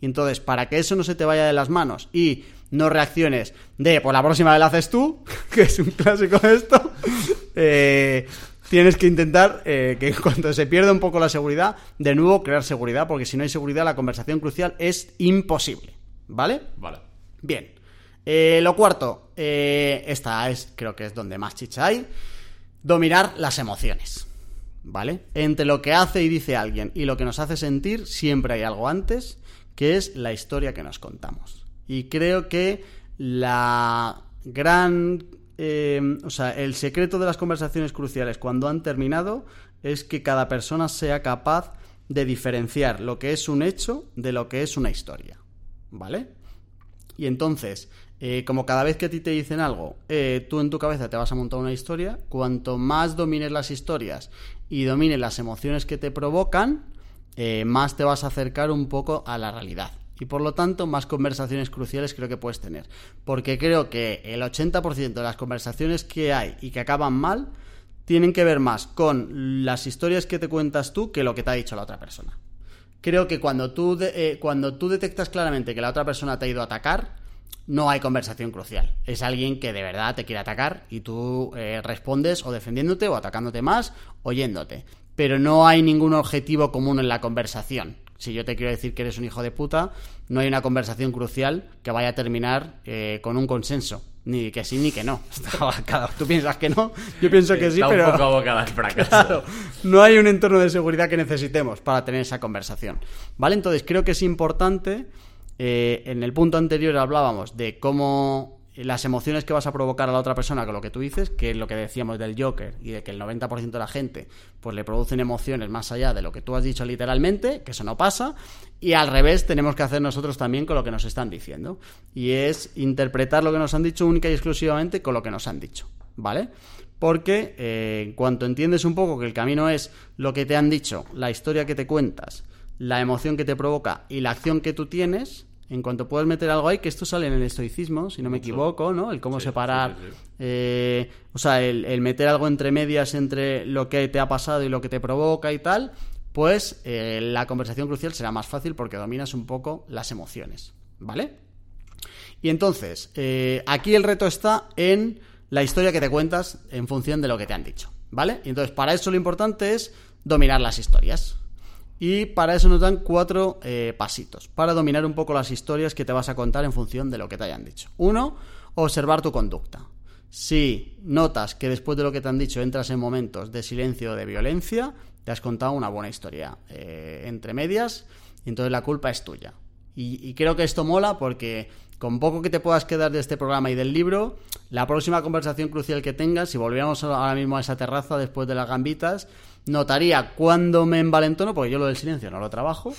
Y entonces, para que eso no se te vaya de las manos y no reacciones de, pues la próxima vez la haces tú, que es un clásico de esto, eh, tienes que intentar eh, que cuando se pierda un poco la seguridad, de nuevo crear seguridad, porque si no hay seguridad, la conversación crucial es imposible. ¿Vale? Vale. Bien. Eh, lo cuarto, eh, esta es, creo que es donde más chicha hay, dominar las emociones. ¿Vale? Entre lo que hace y dice alguien y lo que nos hace sentir, siempre hay algo antes, que es la historia que nos contamos. Y creo que la gran... eh, o sea, el secreto de las conversaciones cruciales cuando han terminado es que cada persona sea capaz de diferenciar lo que es un hecho de lo que es una historia. ¿Vale? Y entonces, eh, como cada vez que a ti te dicen algo, eh, tú en tu cabeza te vas a montar una historia, cuanto más domines las historias y domines las emociones que te provocan, más te vas a acercar un poco a la realidad. Y por lo tanto, más conversaciones cruciales creo que puedes tener. Porque creo que el 80% de las conversaciones que hay y que acaban mal tienen que ver más con las historias que te cuentas tú que lo que te ha dicho la otra persona. Creo que cuando tú, cuando tú detectas claramente que la otra persona te ha ido a atacar, no hay conversación crucial. Es alguien que de verdad te quiere atacar y tú eh, respondes o defendiéndote o atacándote más, oyéndote. Pero no hay ningún objetivo común en la conversación. Si yo te quiero decir que eres un hijo de puta, no hay una conversación crucial que vaya a terminar eh, con un consenso. Ni que sí ni que no. Tú piensas que no, yo pienso que sí, pero. Un poco abocada al fracaso. no hay un entorno de seguridad que necesitemos para tener esa conversación. ¿Vale? Entonces creo que es importante eh, en el punto anterior hablábamos de cómo las emociones que vas a provocar a la otra persona con lo que tú dices, que es lo que decíamos del Joker y de que el 90% de la gente pues le producen emociones más allá de lo que tú has dicho literalmente, que eso no pasa, y al revés tenemos que hacer nosotros también con lo que nos están diciendo, y es interpretar lo que nos han dicho única y exclusivamente con lo que nos han dicho, ¿vale? Porque eh, en cuanto entiendes un poco que el camino es lo que te han dicho, la historia que te cuentas, la emoción que te provoca y la acción que tú tienes, en cuanto puedes meter algo ahí, que esto sale en el estoicismo, si no me equivoco, ¿no? El cómo separar, eh, o sea, el, meter algo entre medias entre lo que te ha pasado y lo que te provoca y tal, pues eh, la conversación crucial será más fácil porque dominas un poco las emociones, ¿vale? Y entonces, eh, aquí el reto está en la historia que te cuentas en función de lo que te han dicho, ¿vale? Y entonces, para eso lo importante es dominar las historias. Y para eso nos dan cuatro eh, pasitos, para dominar un poco las historias que te vas a contar en función de lo que te hayan dicho. Uno, observar tu conducta. Si notas que después de lo que te han dicho entras en momentos de silencio o de violencia, te has contado una buena historia eh, entre medias, entonces la culpa es tuya. Y, y creo que esto mola porque con poco que te puedas quedar de este programa y del libro, la próxima conversación crucial que tengas, si volviéramos ahora mismo a esa terraza después de las gambitas, notaría cuando me envalentono, porque yo lo del silencio no lo trabajo,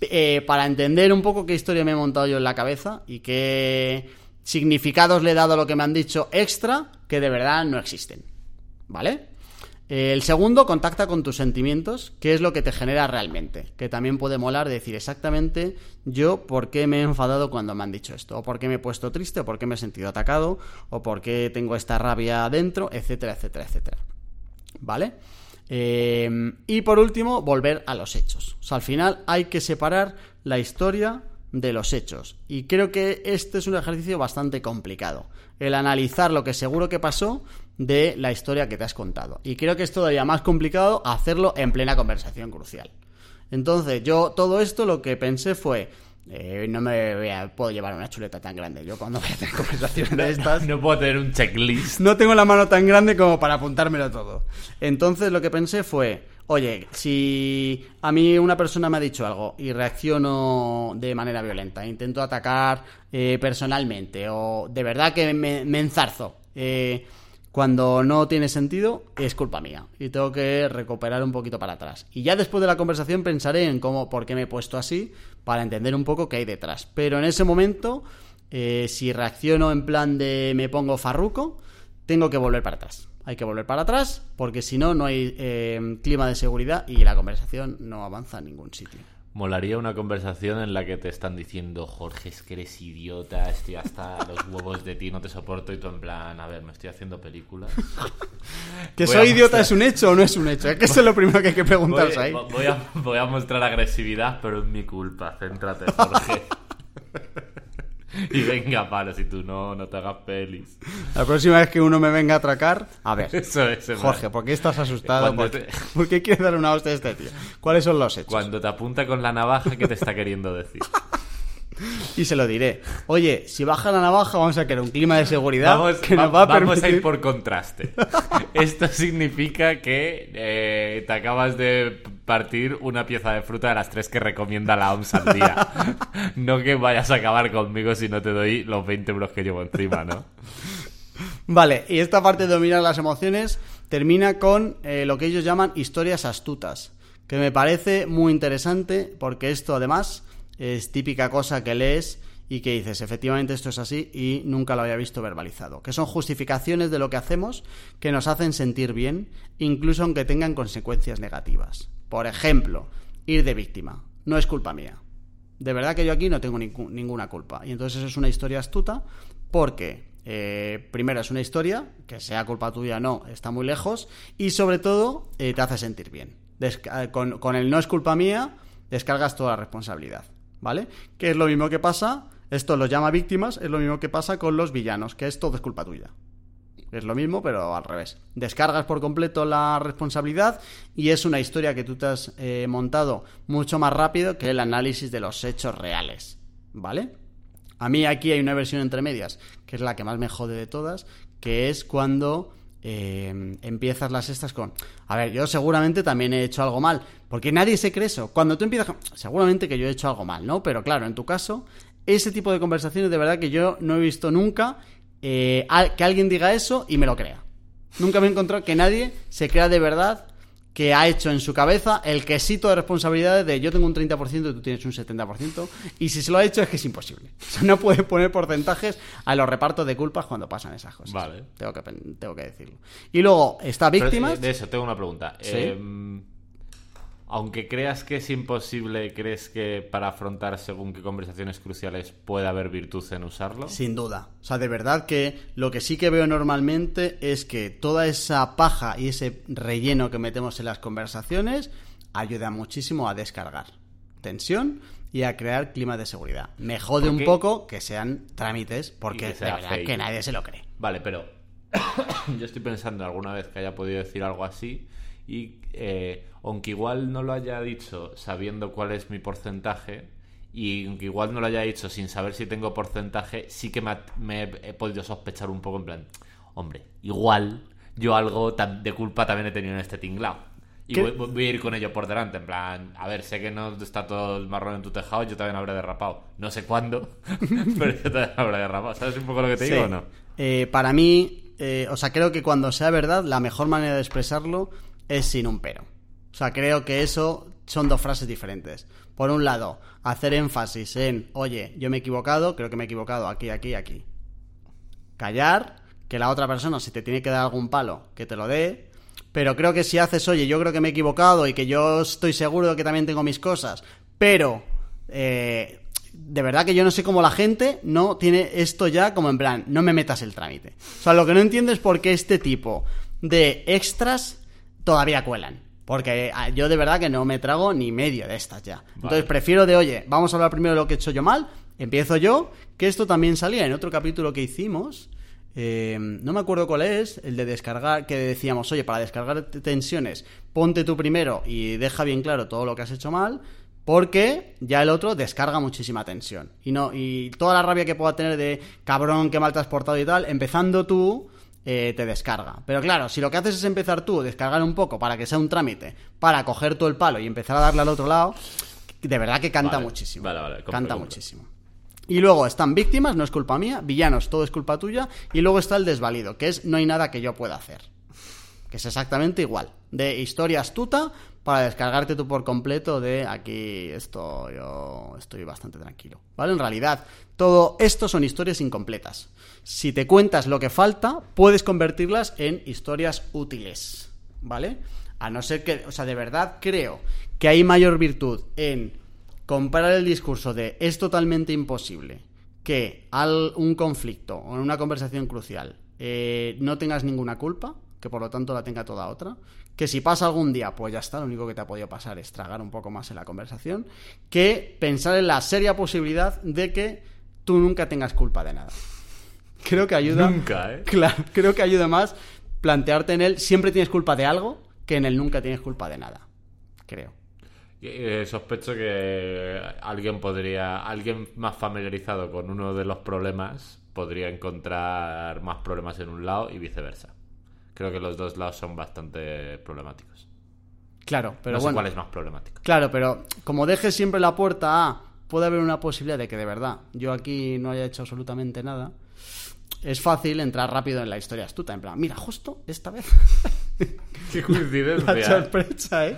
eh, para entender un poco qué historia me he montado yo en la cabeza y qué significados le he dado a lo que me han dicho extra que de verdad no existen. ¿Vale? El segundo, contacta con tus sentimientos, qué es lo que te genera realmente, que también puede molar decir exactamente yo por qué me he enfadado cuando me han dicho esto, o por qué me he puesto triste, o por qué me he sentido atacado, o por qué tengo esta rabia adentro, etcétera, etcétera, etcétera. ¿Vale? Em, y por último, volver a los hechos. O sea, al final hay que separar la historia de los hechos. Y creo que este es un ejercicio bastante complicado. El analizar lo que seguro que pasó de la historia que te has contado. Y creo que es todavía más complicado hacerlo en plena conversación crucial. Entonces, yo todo esto lo que pensé fue, eh, no me voy a, puedo llevar una chuleta tan grande. Yo cuando voy a tener conversaciones de estas. No puedo tener un checklist. No tengo la mano tan grande como para apuntármelo todo. Entonces lo que pensé fue. Oye, si a mí una persona me ha dicho algo y reacciono de manera violenta, intento atacar eh, personalmente o de verdad que me, me enzarzo, eh, cuando no tiene sentido, es culpa mía. Y tengo que recuperar un poquito para atrás. Y ya después de la conversación pensaré en cómo, por qué me he puesto así, para entender un poco qué hay detrás. Pero en ese momento, eh, si reacciono en plan de me pongo farruco, tengo que volver para atrás. Hay que volver para atrás, porque si no, no hay eh, clima de seguridad y la conversación no avanza a ningún sitio. Molaría una conversación en la que te están diciendo, Jorge, es que eres idiota, estoy hasta los huevos de ti, no te soporto, y tú en plan, a ver, me estoy haciendo películas. ¿Que soy idiota es un hecho o no es un hecho? Es que eso es lo primero que hay que preguntarse ahí. Voy a, voy a mostrar agresividad, pero es mi culpa, céntrate, Jorge. Y venga, para, si tú no, no te hagas pelis. La próxima vez que uno me venga a atracar, a ver, Eso es, Jorge, ¿por qué estás asustado? ¿Por, te- qué- por qué quieres dar una hostia a este tío? ¿Cuáles son los hechos? Cuando te apunta con la navaja, ¿qué te está queriendo decir? Y se lo diré. Oye, si baja la navaja, vamos a crear un clima de seguridad Vamos, que va- nos va a vamos permitir... a ir por contraste. Esto significa que eh, te acabas de partir una pieza de fruta de las tres que recomienda la OMS al día. No que vayas a acabar conmigo si no te doy los 20 euros que llevo encima, ¿no? Vale, y esta parte de dominar las emociones termina con eh, lo que ellos llaman historias astutas, que me parece muy interesante porque esto además es típica cosa que lees y que dices, efectivamente esto es así y nunca lo había visto verbalizado. Que son justificaciones de lo que hacemos que nos hacen sentir bien, incluso aunque tengan consecuencias negativas. Por ejemplo, ir de víctima. No es culpa mía. De verdad que yo aquí no tengo ninguna culpa. Y entonces eso es una historia astuta porque eh, primero es una historia, que sea culpa tuya o no, está muy lejos, y sobre todo eh, te hace sentir bien. con, con, el no es culpa mía, descargas toda la responsabilidad, ¿vale? Que es lo mismo que pasa esto los llama víctimas, es lo mismo que pasa con los villanos, que es todo es culpa tuya. Es lo mismo, pero al revés. Descargas por completo la responsabilidad y es una historia que tú te has eh, montado mucho más rápido que el análisis de los hechos reales. ¿Vale? A mí aquí hay una versión entre medias, que es la que más me jode de todas, que es cuando eh, empiezas las estas con, a ver, yo seguramente también he hecho algo mal, porque nadie se cree eso. Cuando tú empiezas seguramente que yo he hecho algo mal, ¿no? Pero claro, en tu caso ese tipo de conversaciones de verdad que yo no he visto nunca eh, que alguien diga eso y me lo crea. Nunca me he encontrado que nadie se crea de verdad que ha hecho en su cabeza el quesito de responsabilidades de yo tengo un 30% y tú tienes un 70%, y si se lo ha hecho es que es imposible. O sea, no puede poner porcentajes a los repartos de culpas cuando pasan esas cosas. Vale. Tengo que, tengo que decirlo. Y luego está víctimas. de eso tengo una pregunta. ¿Sí? Em, aunque creas que es imposible, ¿crees que para afrontar según qué conversaciones cruciales puede haber virtud en usarlo? Sin duda. O sea, de verdad que lo que sí que veo normalmente es que toda esa paja y ese relleno que metemos en las conversaciones ayuda muchísimo a descargar tensión y a crear clima de seguridad. Me jode un poco que sean trámites porque de verdad que nadie se lo cree. Vale, pero yo estoy pensando alguna vez que haya podido decir algo así y eh, aunque igual no lo haya dicho sabiendo cuál es mi porcentaje y aunque igual no lo haya dicho sin saber si tengo porcentaje, sí que me, he podido sospechar un poco en plan, hombre, igual yo algo de culpa también he tenido en este tinglao. Y voy, a ir con ello por delante, en plan, a ver, sé que no está todo el marrón en tu tejado, yo también habré derrapado. No sé cuándo, pero yo también habré derrapado. ¿Sabes un poco lo que te digo o no? Eh, para mí, eh, o sea, creo que cuando sea verdad, la mejor manera de expresarlo es sin un pero. O sea, creo que eso son dos frases diferentes. Por un lado, hacer énfasis en, oye, yo me he equivocado, creo que me he equivocado aquí, aquí, aquí. Callar, que la otra persona, si te tiene que dar algún palo, que te lo dé. Pero creo que si haces, oye, yo creo que me he equivocado y que yo estoy seguro de que también tengo mis cosas, pero eh, de verdad que yo no sé cómo la gente no tiene esto ya como en plan, no me metas el trámite. O sea, lo que no entiendo es por qué este tipo de extras todavía cuelan. Porque ah, yo de verdad que no me trago ni medio de estas ya. Entonces prefiero de, oye, vamos a hablar primero de lo que he hecho yo mal, empiezo yo, que esto también salía en otro capítulo que hicimos. Eh, no me acuerdo cuál es, el de descargar, que decíamos, oye, para descargar tensiones, ponte tú primero y deja bien claro todo lo que has hecho mal, porque ya el otro descarga muchísima tensión. Y no, y toda la rabia que pueda tener de cabrón que mal transportado y tal, empezando tú, eh, te descarga. Pero claro, si lo que haces es empezar tú, descargar un poco para que sea un trámite, para coger todo el palo y empezar a darle al otro lado, de verdad que canta muchísimo. canta muchísimo. Y luego están víctimas, no es culpa mía, villanos, todo es culpa tuya, y luego está el desvalido, que es no hay nada que yo pueda hacer. Que es exactamente igual. De historia astuta para descargarte tú por completo de aquí esto yo estoy bastante tranquilo. ¿Vale? En realidad, todo esto son historias incompletas si te cuentas lo que falta, puedes convertirlas en historias útiles, ¿vale? A no ser que, o sea, de verdad creo que hay mayor virtud en comparar el discurso de es totalmente imposible que al un conflicto o en una conversación crucial eh, no tengas ninguna culpa, que por lo tanto la tenga toda otra, que si pasa algún día, pues ya está, lo único que te ha podido pasar es tragar un poco más en la conversación, que pensar en la seria posibilidad de que tú nunca tengas culpa de nada creo que ayuda. Nunca, ¿eh? Claro, creo que ayuda más plantearte en él siempre tienes culpa de algo que en él nunca tienes culpa de nada. Creo. Eh, sospecho que alguien podría, alguien más familiarizado con uno de los problemas podría encontrar más problemas en un lado y viceversa. Creo que los dos lados son bastante problemáticos. Claro, pero no sé bueno. cuál es más problemático. Claro, pero como dejes siempre la puerta a puede haber una posibilidad de que de verdad yo aquí no haya hecho absolutamente nada es fácil entrar rápido en la historia astuta. En plan, mira, justo esta vez. Qué coincidencia. la sorpresa, ¿eh?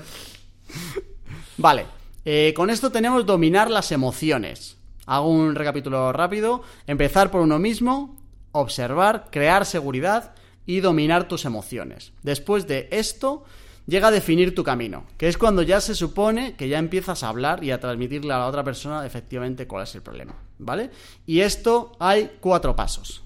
Vale. Eh, con esto tenemos dominar las emociones. Hago un recapítulo rápido. Empezar por uno mismo, observar, crear seguridad y dominar tus emociones. Después de esto, llega a definir tu camino, que es cuando ya se supone que ya empiezas a hablar y a transmitirle a la otra persona efectivamente cuál es el problema, ¿vale? Y esto hay cuatro pasos.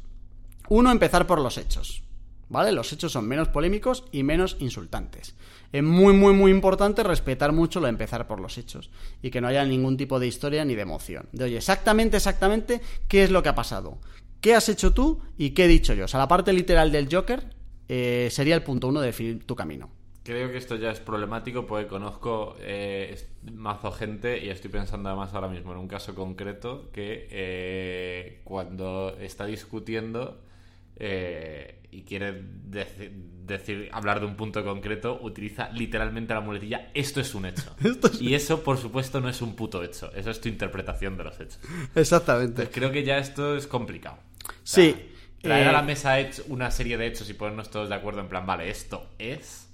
Uno, empezar por los hechos, ¿vale? Los hechos son menos polémicos y menos insultantes. Es muy, muy, muy importante respetar mucho lo de empezar por los hechos y que no haya ningún tipo de historia ni de emoción. De oye, exactamente, exactamente, ¿qué es lo que ha pasado? ¿Qué has hecho tú y qué he dicho yo? O sea, la parte literal del Joker eh, sería el punto uno de definir tu camino. Creo que esto ya es problemático porque conozco eh, mazo gente y estoy pensando además ahora mismo en un caso concreto que eh, cuando está discutiendo eh, y quiere decir hablar de un punto concreto utiliza literalmente la muletilla esto es un hecho y eso por supuesto no es un puto hecho eso es tu interpretación de los hechos exactamente pues creo que ya esto es complicado sí traer a la mesa una serie de hechos y ponernos todos de acuerdo en plan vale esto es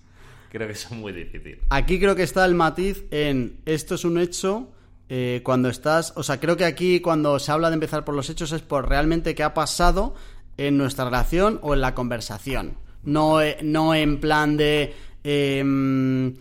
creo que es muy difícil. Aquí creo que está el matiz en esto es un hecho. Eh, cuando estás, o sea, creo que aquí cuando se habla de empezar por los hechos es por realmente qué ha pasado en nuestra relación o en la conversación. No, eh, no en plan de em,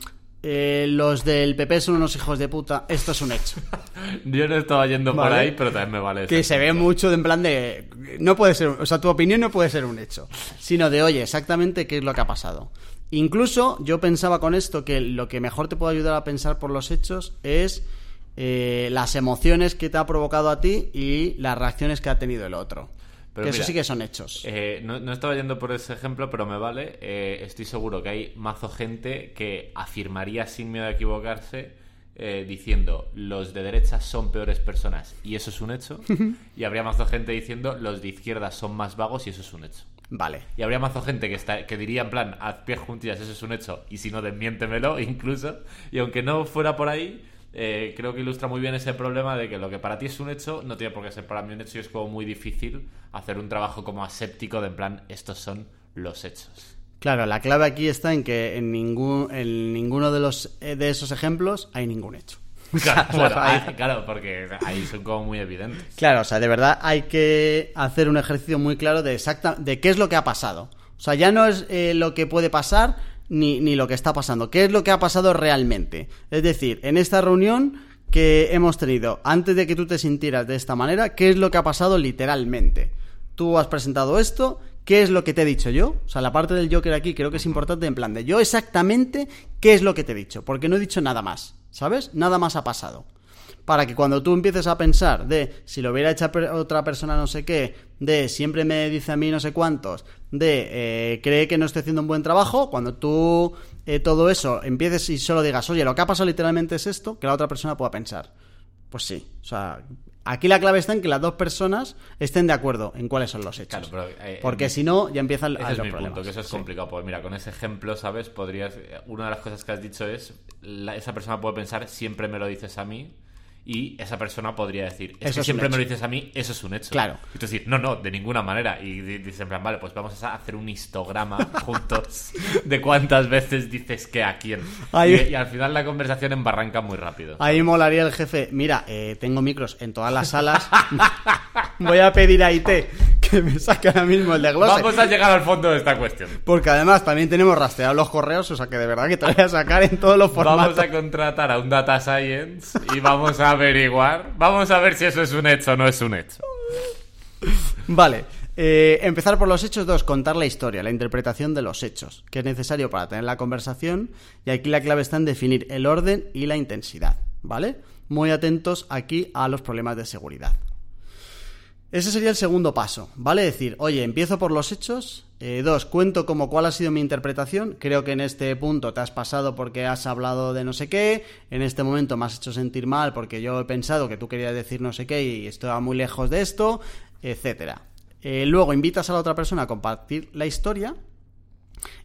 eh, los del PP son unos hijos de puta. Esto es un hecho. Yo no estaba yendo por ahí, pero también me vale. Que se ve mucho de en plan de. No puede ser. O sea, tu opinión no puede ser un hecho. Sino de, oye, exactamente qué es lo que ha pasado. Incluso yo pensaba con esto que lo que mejor te puede ayudar a pensar por los hechos es eh, las emociones que te ha provocado a ti y las reacciones que ha tenido el otro. Pero eso sí que son hechos. Eh, no, estaba yendo por ese ejemplo, pero me vale. Eh, estoy seguro que hay mazo gente que afirmaría sin miedo a equivocarse diciendo los de derecha son peores personas y eso es un hecho. y habría mazo gente diciendo los de izquierda son más vagos y eso es un hecho. Vale. Y habría mazo gente que, está, que diría en plan, haz pies juntillas, eso es un hecho, y si no, desmiéntemelo incluso. Y aunque no fuera por ahí, eh, creo que ilustra muy bien ese problema de que lo que para ti es un hecho no tiene por qué ser para mí un hecho y es como muy difícil hacer un trabajo como aséptico de en plan, estos son los hechos. Claro, la clave aquí está en que en, ningún, en ninguno de, los, eh, de esos ejemplos hay ningún hecho. Claro, porque ahí son como muy evidentes. Claro, o sea, de verdad hay que hacer un ejercicio muy claro de exacta, de qué es lo que ha pasado. O sea, ya no es eh, lo que puede pasar ni, ni lo que está pasando, qué es lo que ha pasado realmente. Es decir, en esta reunión que hemos tenido, antes de que tú te sintieras de esta manera, qué es lo que ha pasado literalmente. Tú has presentado esto, ¿qué es lo que te he dicho yo? O sea, la parte del Joker aquí creo que es importante en plan de yo exactamente qué es lo que te he dicho, porque no he dicho nada más. ¿sabes? Nada más ha pasado. Para que cuando tú empieces a pensar de si lo hubiera hecho otra persona no sé qué, de siempre me dice a mí no sé cuántos, de eh, cree que no estoy haciendo un buen trabajo, cuando tú eh, todo eso empieces y solo digas, oye, lo que ha pasado literalmente es esto, que la otra persona pueda pensar. Pues sí, o sea, Aquí la clave está en que las dos personas estén de acuerdo en cuáles son los hechos. Eh, Porque si no, ya empieza el, ese es mi Punto, que eso es complicado. Pues mira, con ese ejemplo, ¿sabes? Podrías. Una de las cosas que has dicho es. esa persona puede pensar, siempre me lo dices a mí y esa persona podría decir, es que siempre me lo dices a mí, eso es un hecho. Claro. Y tú decir, no, no, de ninguna manera. Y dicen, vale, pues vamos a hacer un histograma juntos de cuántas veces dices que a quién. Y, al final la conversación embarranca muy rápido. Ahí molaría el jefe, mira, eh, tengo micros en todas las salas, voy a pedir a IT que me saque ahora mismo el de glose. Vamos a llegar al fondo de esta cuestión. Porque además también tenemos rastreados los correos, o sea que de verdad que te voy a sacar en todos los formatos. Vamos a contratar a un data science y vamos a averiguar. Vamos a ver si eso es un hecho o no es un hecho. Vale. Eh, empezar por los hechos. Dos, contar la historia, la interpretación de los hechos, que es necesario para tener la conversación. Y aquí la clave está en definir el orden y la intensidad. ¿Vale? Muy atentos aquí a los problemas de seguridad. Ese sería el segundo paso, ¿vale? Decir, oye, empiezo por los hechos. Eh, dos, cuento como cuál ha sido mi interpretación. Creo que en este punto te has pasado porque has hablado de no sé qué. En este momento me has hecho sentir mal porque yo he pensado que tú querías decir no sé qué y estoy muy lejos de esto, etcétera. Eh, luego invitas a la otra persona a compartir la historia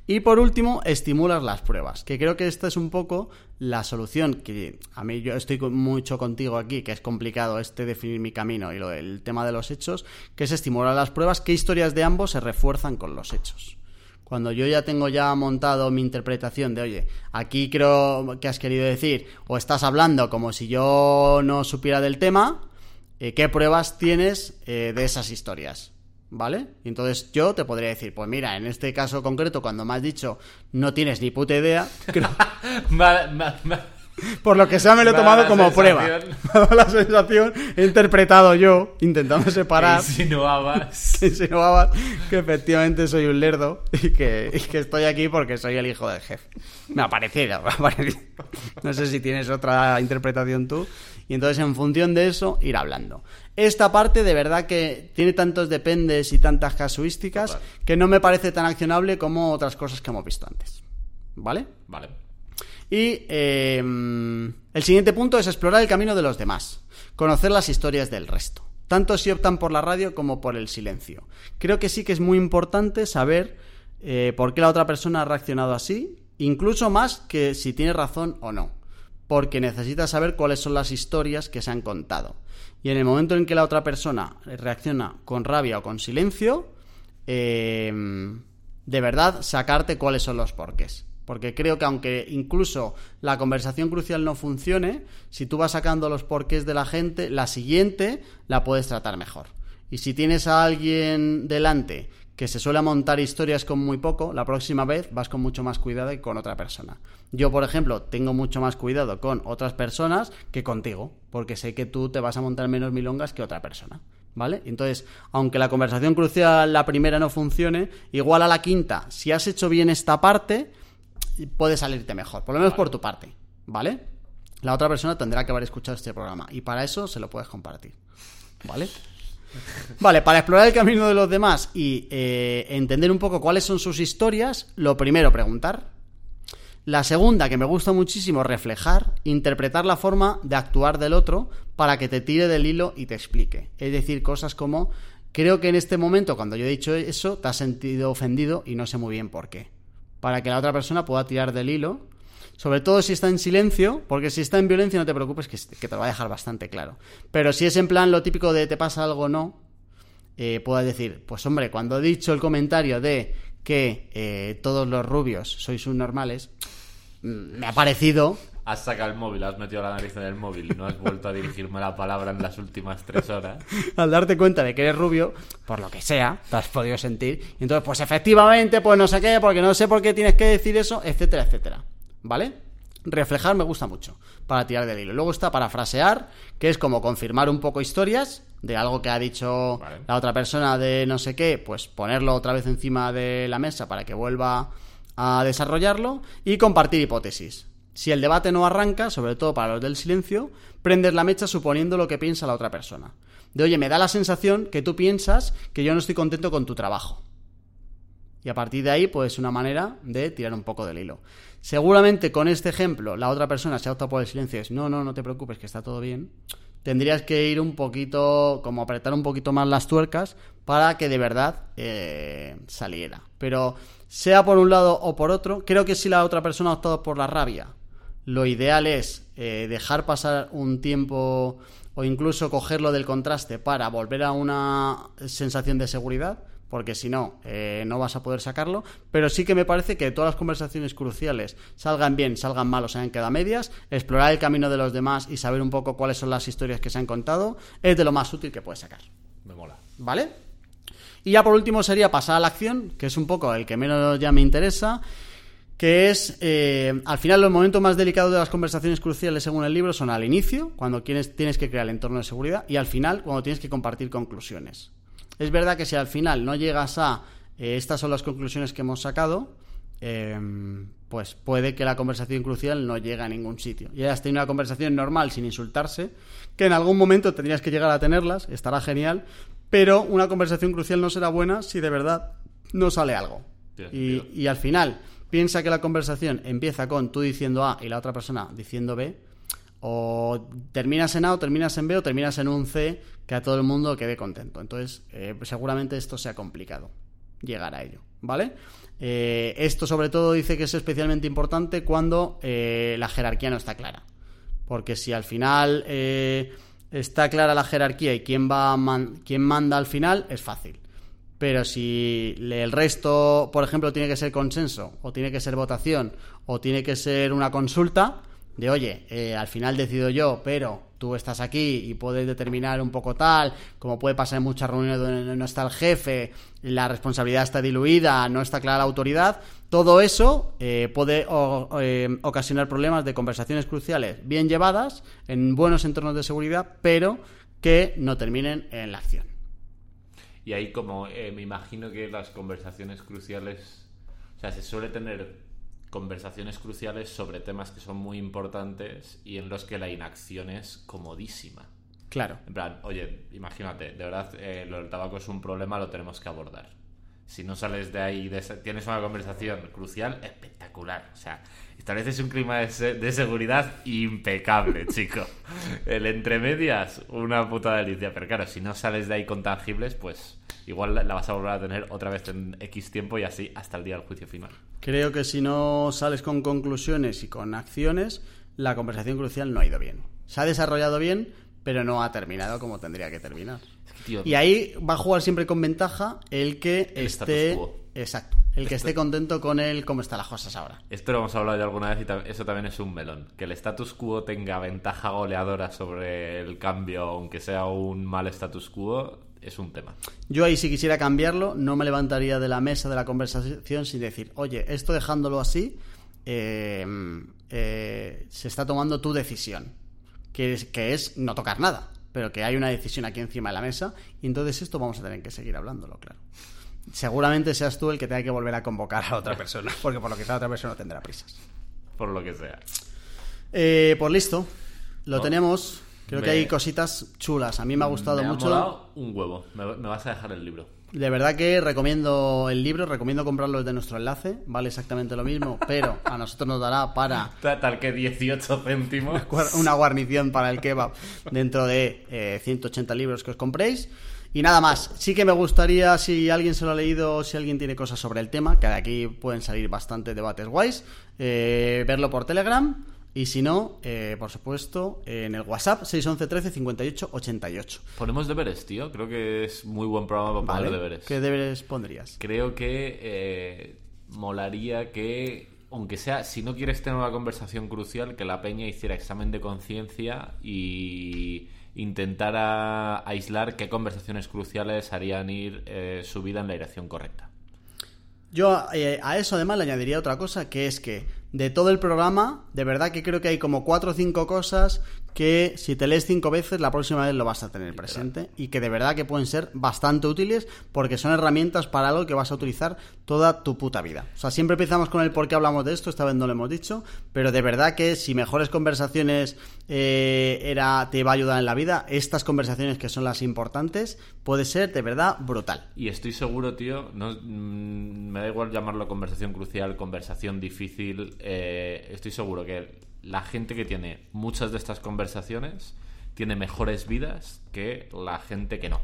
y por último, estimulas las pruebas, que creo que esta es un poco la solución, que a mí yo estoy mucho contigo aquí, que es complicado este definir mi camino y lo, el tema de los hechos, que es estimular las pruebas, qué historias de ambos se refuerzan con los hechos. Cuando yo ya tengo ya montado mi interpretación de, oye, aquí creo que has querido decir, o estás hablando como si yo no supiera del tema, eh, qué pruebas tienes eh, de esas historias. ¿Vale? Y entonces yo te podría decir, pues mira, en este caso concreto, cuando me has dicho no tienes ni puta idea, por lo que sea me lo he tomado como sensación- prueba. Me ha dado la sensación, he interpretado yo, intentando separar, insinuabas. que insinuabas que efectivamente soy un lerdo y que, y que estoy aquí porque soy el hijo del jefe. Me ha parecido, me ha parecido. No sé si tienes otra interpretación tú. Y entonces, en función de eso, ir hablando. Esta parte, de verdad que tiene tantos dependes y tantas casuísticas Total. que no me parece tan accionable como otras cosas que hemos visto antes. ¿Vale? Vale. Y eh, el siguiente punto es explorar el camino de los demás, conocer las historias del resto, tanto si optan por la radio como por el silencio. Creo que sí que es muy importante saber eh, por qué la otra persona ha reaccionado así, incluso más que si tiene razón o no, porque necesitas saber cuáles son las historias que se han contado. Y en el momento en que la otra persona reacciona con rabia o con silencio, eh, de verdad sacarte cuáles son los porqués. Porque creo que aunque incluso la conversación crucial no funcione, si tú vas sacando los porqués de la gente, la siguiente la puedes tratar mejor. Y si tienes a alguien delante que se suele montar historias con muy poco, la próxima vez vas con mucho más cuidado que con otra persona. Yo, por ejemplo, tengo mucho más cuidado con otras personas que contigo, porque sé que tú te vas a montar menos milongas que otra persona. ¿Vale? Entonces, aunque la conversación crucial, la primera no funcione, igual a la quinta, si has hecho bien esta parte, puede salirte mejor, por lo menos por tu parte, ¿vale? La otra persona tendrá que haber escuchado este programa y para eso se lo puedes compartir, ¿vale? Vale, para explorar el camino de los demás y eh, entender un poco cuáles son sus historias, lo primero, preguntar. La segunda, que me gusta muchísimo, reflejar, interpretar la forma de actuar del otro para que te tire del hilo y te explique. Es decir, cosas como, creo que en este momento, cuando yo he dicho eso, te has sentido ofendido y no sé muy bien por qué. Para que la otra persona pueda tirar del hilo. Sobre todo si está en silencio, porque si está en violencia no te preocupes que, te lo va a dejar bastante claro. Pero si es en plan lo típico de te pasa algo o no, eh, decir, pues hombre, cuando he dicho el comentario de que eh, todos los rubios sois subnormales, mm, me ha parecido Has sacado el móvil, has metido la nariz en el móvil y no has vuelto a dirigirme la palabra en las últimas tres horas. al darte cuenta de que eres rubio, por lo que sea, te has podido sentir. Y entonces, pues efectivamente, pues no sé qué, porque no sé por qué tienes que decir eso, etcétera, etcétera. ¿Vale? Reflejar me gusta mucho para tirar del hilo. Luego está parafrasear, que es como confirmar un poco historias de algo que ha dicho Vale. la otra persona de no sé qué, pues ponerlo otra vez encima de la mesa para que vuelva a desarrollarlo y compartir hipótesis. Si el debate no arranca, sobre todo para los del silencio, prendes la mecha suponiendo lo que piensa la otra persona. De oye, me da la sensación que tú piensas que yo no estoy contento con tu trabajo. Y a partir de ahí, pues una manera de tirar un poco del hilo. Seguramente con este ejemplo, la otra persona se ha optado por el silencio y es, no, no, no te preocupes, que está todo bien. Tendrías que ir un poquito, como apretar un poquito más las tuercas para que de verdad eh, saliera. Pero sea por un lado o por otro, creo que si la otra persona ha optado por la rabia, lo ideal es eh, dejar pasar un tiempo o incluso cogerlo del contraste para volver a una sensación de seguridad, porque si no, eh, no vas a poder sacarlo. Pero sí que me parece que todas las conversaciones cruciales, salgan bien, salgan mal o se hayan quedado a medias, explorar el camino de los demás y saber un poco cuáles son las historias que se han contado, es de lo más útil que puedes sacar. Me mola. ¿Vale? Y ya por último sería pasar a la acción, que es un poco el que menos ya me interesa, que es, eh, al final, los momentos más delicados de las conversaciones cruciales según el libro son al inicio, cuando tienes, tienes que crear el entorno de seguridad, y al final, cuando tienes que compartir conclusiones. Es verdad que si al final no llegas a eh, estas son las conclusiones que hemos sacado, eh, pues puede que la conversación crucial no llegue a ningún sitio. Y hayas tenido una conversación normal sin insultarse, que en algún momento tendrías que llegar a tenerlas, estará genial, pero una conversación crucial no será buena si de verdad no sale algo. Y al final, piensa que la conversación empieza con tú diciendo A y la otra persona diciendo B, o terminas en A, o terminas en B, o terminas en un C, que a todo el mundo quede contento. Entonces, eh, seguramente esto sea complicado llegar a ello, ¿vale? Eh, esto sobre todo dice que es especialmente importante cuando eh, la jerarquía no está clara. Porque si al final está clara la jerarquía y quién, va man- quién manda al final, es fácil. Pero si el resto, por ejemplo, tiene que ser consenso, o tiene que ser votación, o tiene que ser una consulta, de oye, eh, al final decido yo, pero tú estás aquí y puedes determinar un poco tal, como puede pasar en muchas reuniones donde no está el jefe, la responsabilidad está diluida, no está clara la autoridad, todo eso eh, puede eh, ocasionar problemas de conversaciones cruciales bien llevadas, en buenos entornos de seguridad, pero que no terminen en la acción. Y ahí como eh, me imagino que las conversaciones cruciales, o sea, se suele tener conversaciones cruciales sobre temas que son muy importantes y en los que la inacción es comodísima. Claro. En plan, oye, imagínate, de verdad, eh, lo del tabaco es un problema, lo tenemos que abordar. Si no sales de ahí, de esa- tienes una conversación crucial, espectacular. O sea, estableces un clima de, se- de seguridad impecable, chico. El entre medias, una puta delicia. Pero claro, si no sales de ahí con tangibles, pues igual la- la vas a volver a tener otra vez en X tiempo y así hasta el día del juicio final. Creo que si no sales con conclusiones y con acciones, la conversación crucial no ha ido bien. Se ha desarrollado bien, pero no ha terminado como tendría que terminar. Es que, tío, Y ahí va a jugar siempre con ventaja el que El esté. Exacto. El que esté contento con el cómo están las cosas ahora. Esto lo hemos hablado ya alguna vez y eso también es un melón. Que el status quo tenga ventaja goleadora sobre el cambio, aunque sea un mal status quo, es un tema. Yo ahí si quisiera cambiarlo, no me levantaría de la mesa de la conversación sin decir, oye, esto dejándolo así, eh, eh, se está tomando tu decisión, que es, que es no tocar nada, pero que hay una decisión aquí encima de la mesa, y entonces esto vamos a tener que seguir hablándolo, claro. Seguramente seas tú el que tenga que volver a convocar a otra persona, porque por lo que sea otra persona tendrá prisas. Por lo que sea. Eh, pues listo, lo No. tenemos. Creo que Me- hay cositas chulas. A mí me ha gustado me mucho. Ha molado un huevo. Me, me vas a dejar el libro. De verdad que recomiendo el libro, recomiendo comprarlo desde nuestro enlace, vale exactamente lo mismo, pero a nosotros nos dará para Ta- Tal que 18 céntimos. una guarnición para el kebab dentro de eh, 180 libros que os compréis. Y nada más, sí que me gustaría, si alguien se lo ha leído, si alguien tiene cosas sobre el tema, que de aquí pueden salir bastante debates guays, eh, verlo por Telegram. Y si no, eh, por supuesto, en el WhatsApp 611 13 58 88. Ponemos deberes, tío. Creo que es muy buen programa para ¿Vale? poner deberes. ¿Qué deberes pondrías? Creo que eh, molaría que, aunque sea, si no quieres tener una conversación crucial, que la peña hiciera examen de conciencia y intentara aislar qué conversaciones cruciales harían ir eh, su vida en la dirección correcta. Yo a eso además le añadiría otra cosa, que es que de todo el programa, de verdad que creo que hay como cuatro o cinco cosas que si te lees cinco veces, la próxima vez lo vas a tener presente y que de verdad que pueden ser bastante útiles porque son herramientas para algo que vas a utilizar toda tu puta vida. O sea, siempre empezamos con el por qué hablamos de esto, esta vez no lo hemos dicho, pero de verdad que si mejores conversaciones eh, era, te va a ayudar en la vida, estas conversaciones que son las importantes, puede ser de verdad brutal. Y estoy seguro, tío, no, mm, me da igual llamarlo conversación crucial, conversación difícil, eh, estoy seguro que la gente que tiene muchas de estas conversaciones tiene mejores vidas que la gente que no.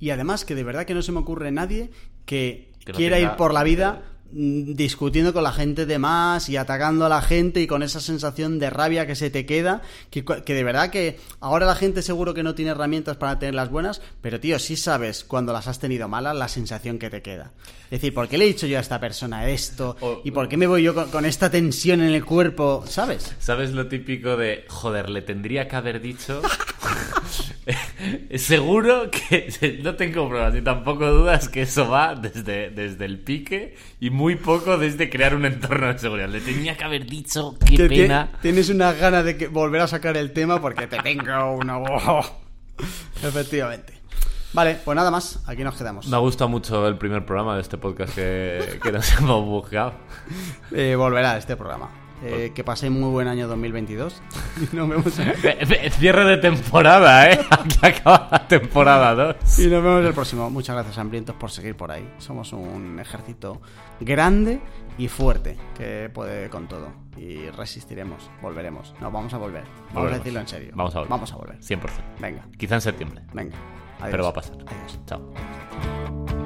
Y además que de verdad que no se me ocurre nadie que, Que no quiera ir por la vida discutiendo con la gente de más y atacando a la gente y con esa sensación de rabia que se te queda, que, que de verdad que ahora la gente seguro que no tiene herramientas para tenerlas buenas, pero tío, sí sabes cuando las has tenido malas la sensación que te queda. Es decir, ¿por qué le he dicho yo a esta persona esto? O- ¿Y por qué me voy yo con, con esta tensión en el cuerpo? ¿Sabes? ¿Sabes lo típico de, joder, le tendría que haber dicho? Seguro que no tengo pruebas ni tampoco dudas que eso va desde, desde el pique y muy poco desde crear un entorno de seguridad. Le tenía que haber dicho, qué pena. Tienes unas ganas de que volver a sacar el tema porque te tengo una... Efectivamente. Vale, pues nada más. Aquí nos quedamos. Me ha gustado mucho el primer programa de este podcast que, que nos hemos buscado. Eh, volverá este programa. Eh, que paséis muy buen año 2022. Y nos vemos, Cierre de temporada, ¿eh? Aquí acaba la temporada 2. y nos vemos el próximo. Muchas gracias, hambrientos, por seguir por ahí. Somos un ejército grande y fuerte que puede con todo. Y resistiremos, volveremos. No, vamos a volver. Vamos a decirlo en serio. Vamos a volver. Vamos a volver. 100%. Venga, Quizá en septiembre. venga. Adiós. Pero va a pasar. Adiós. Chao.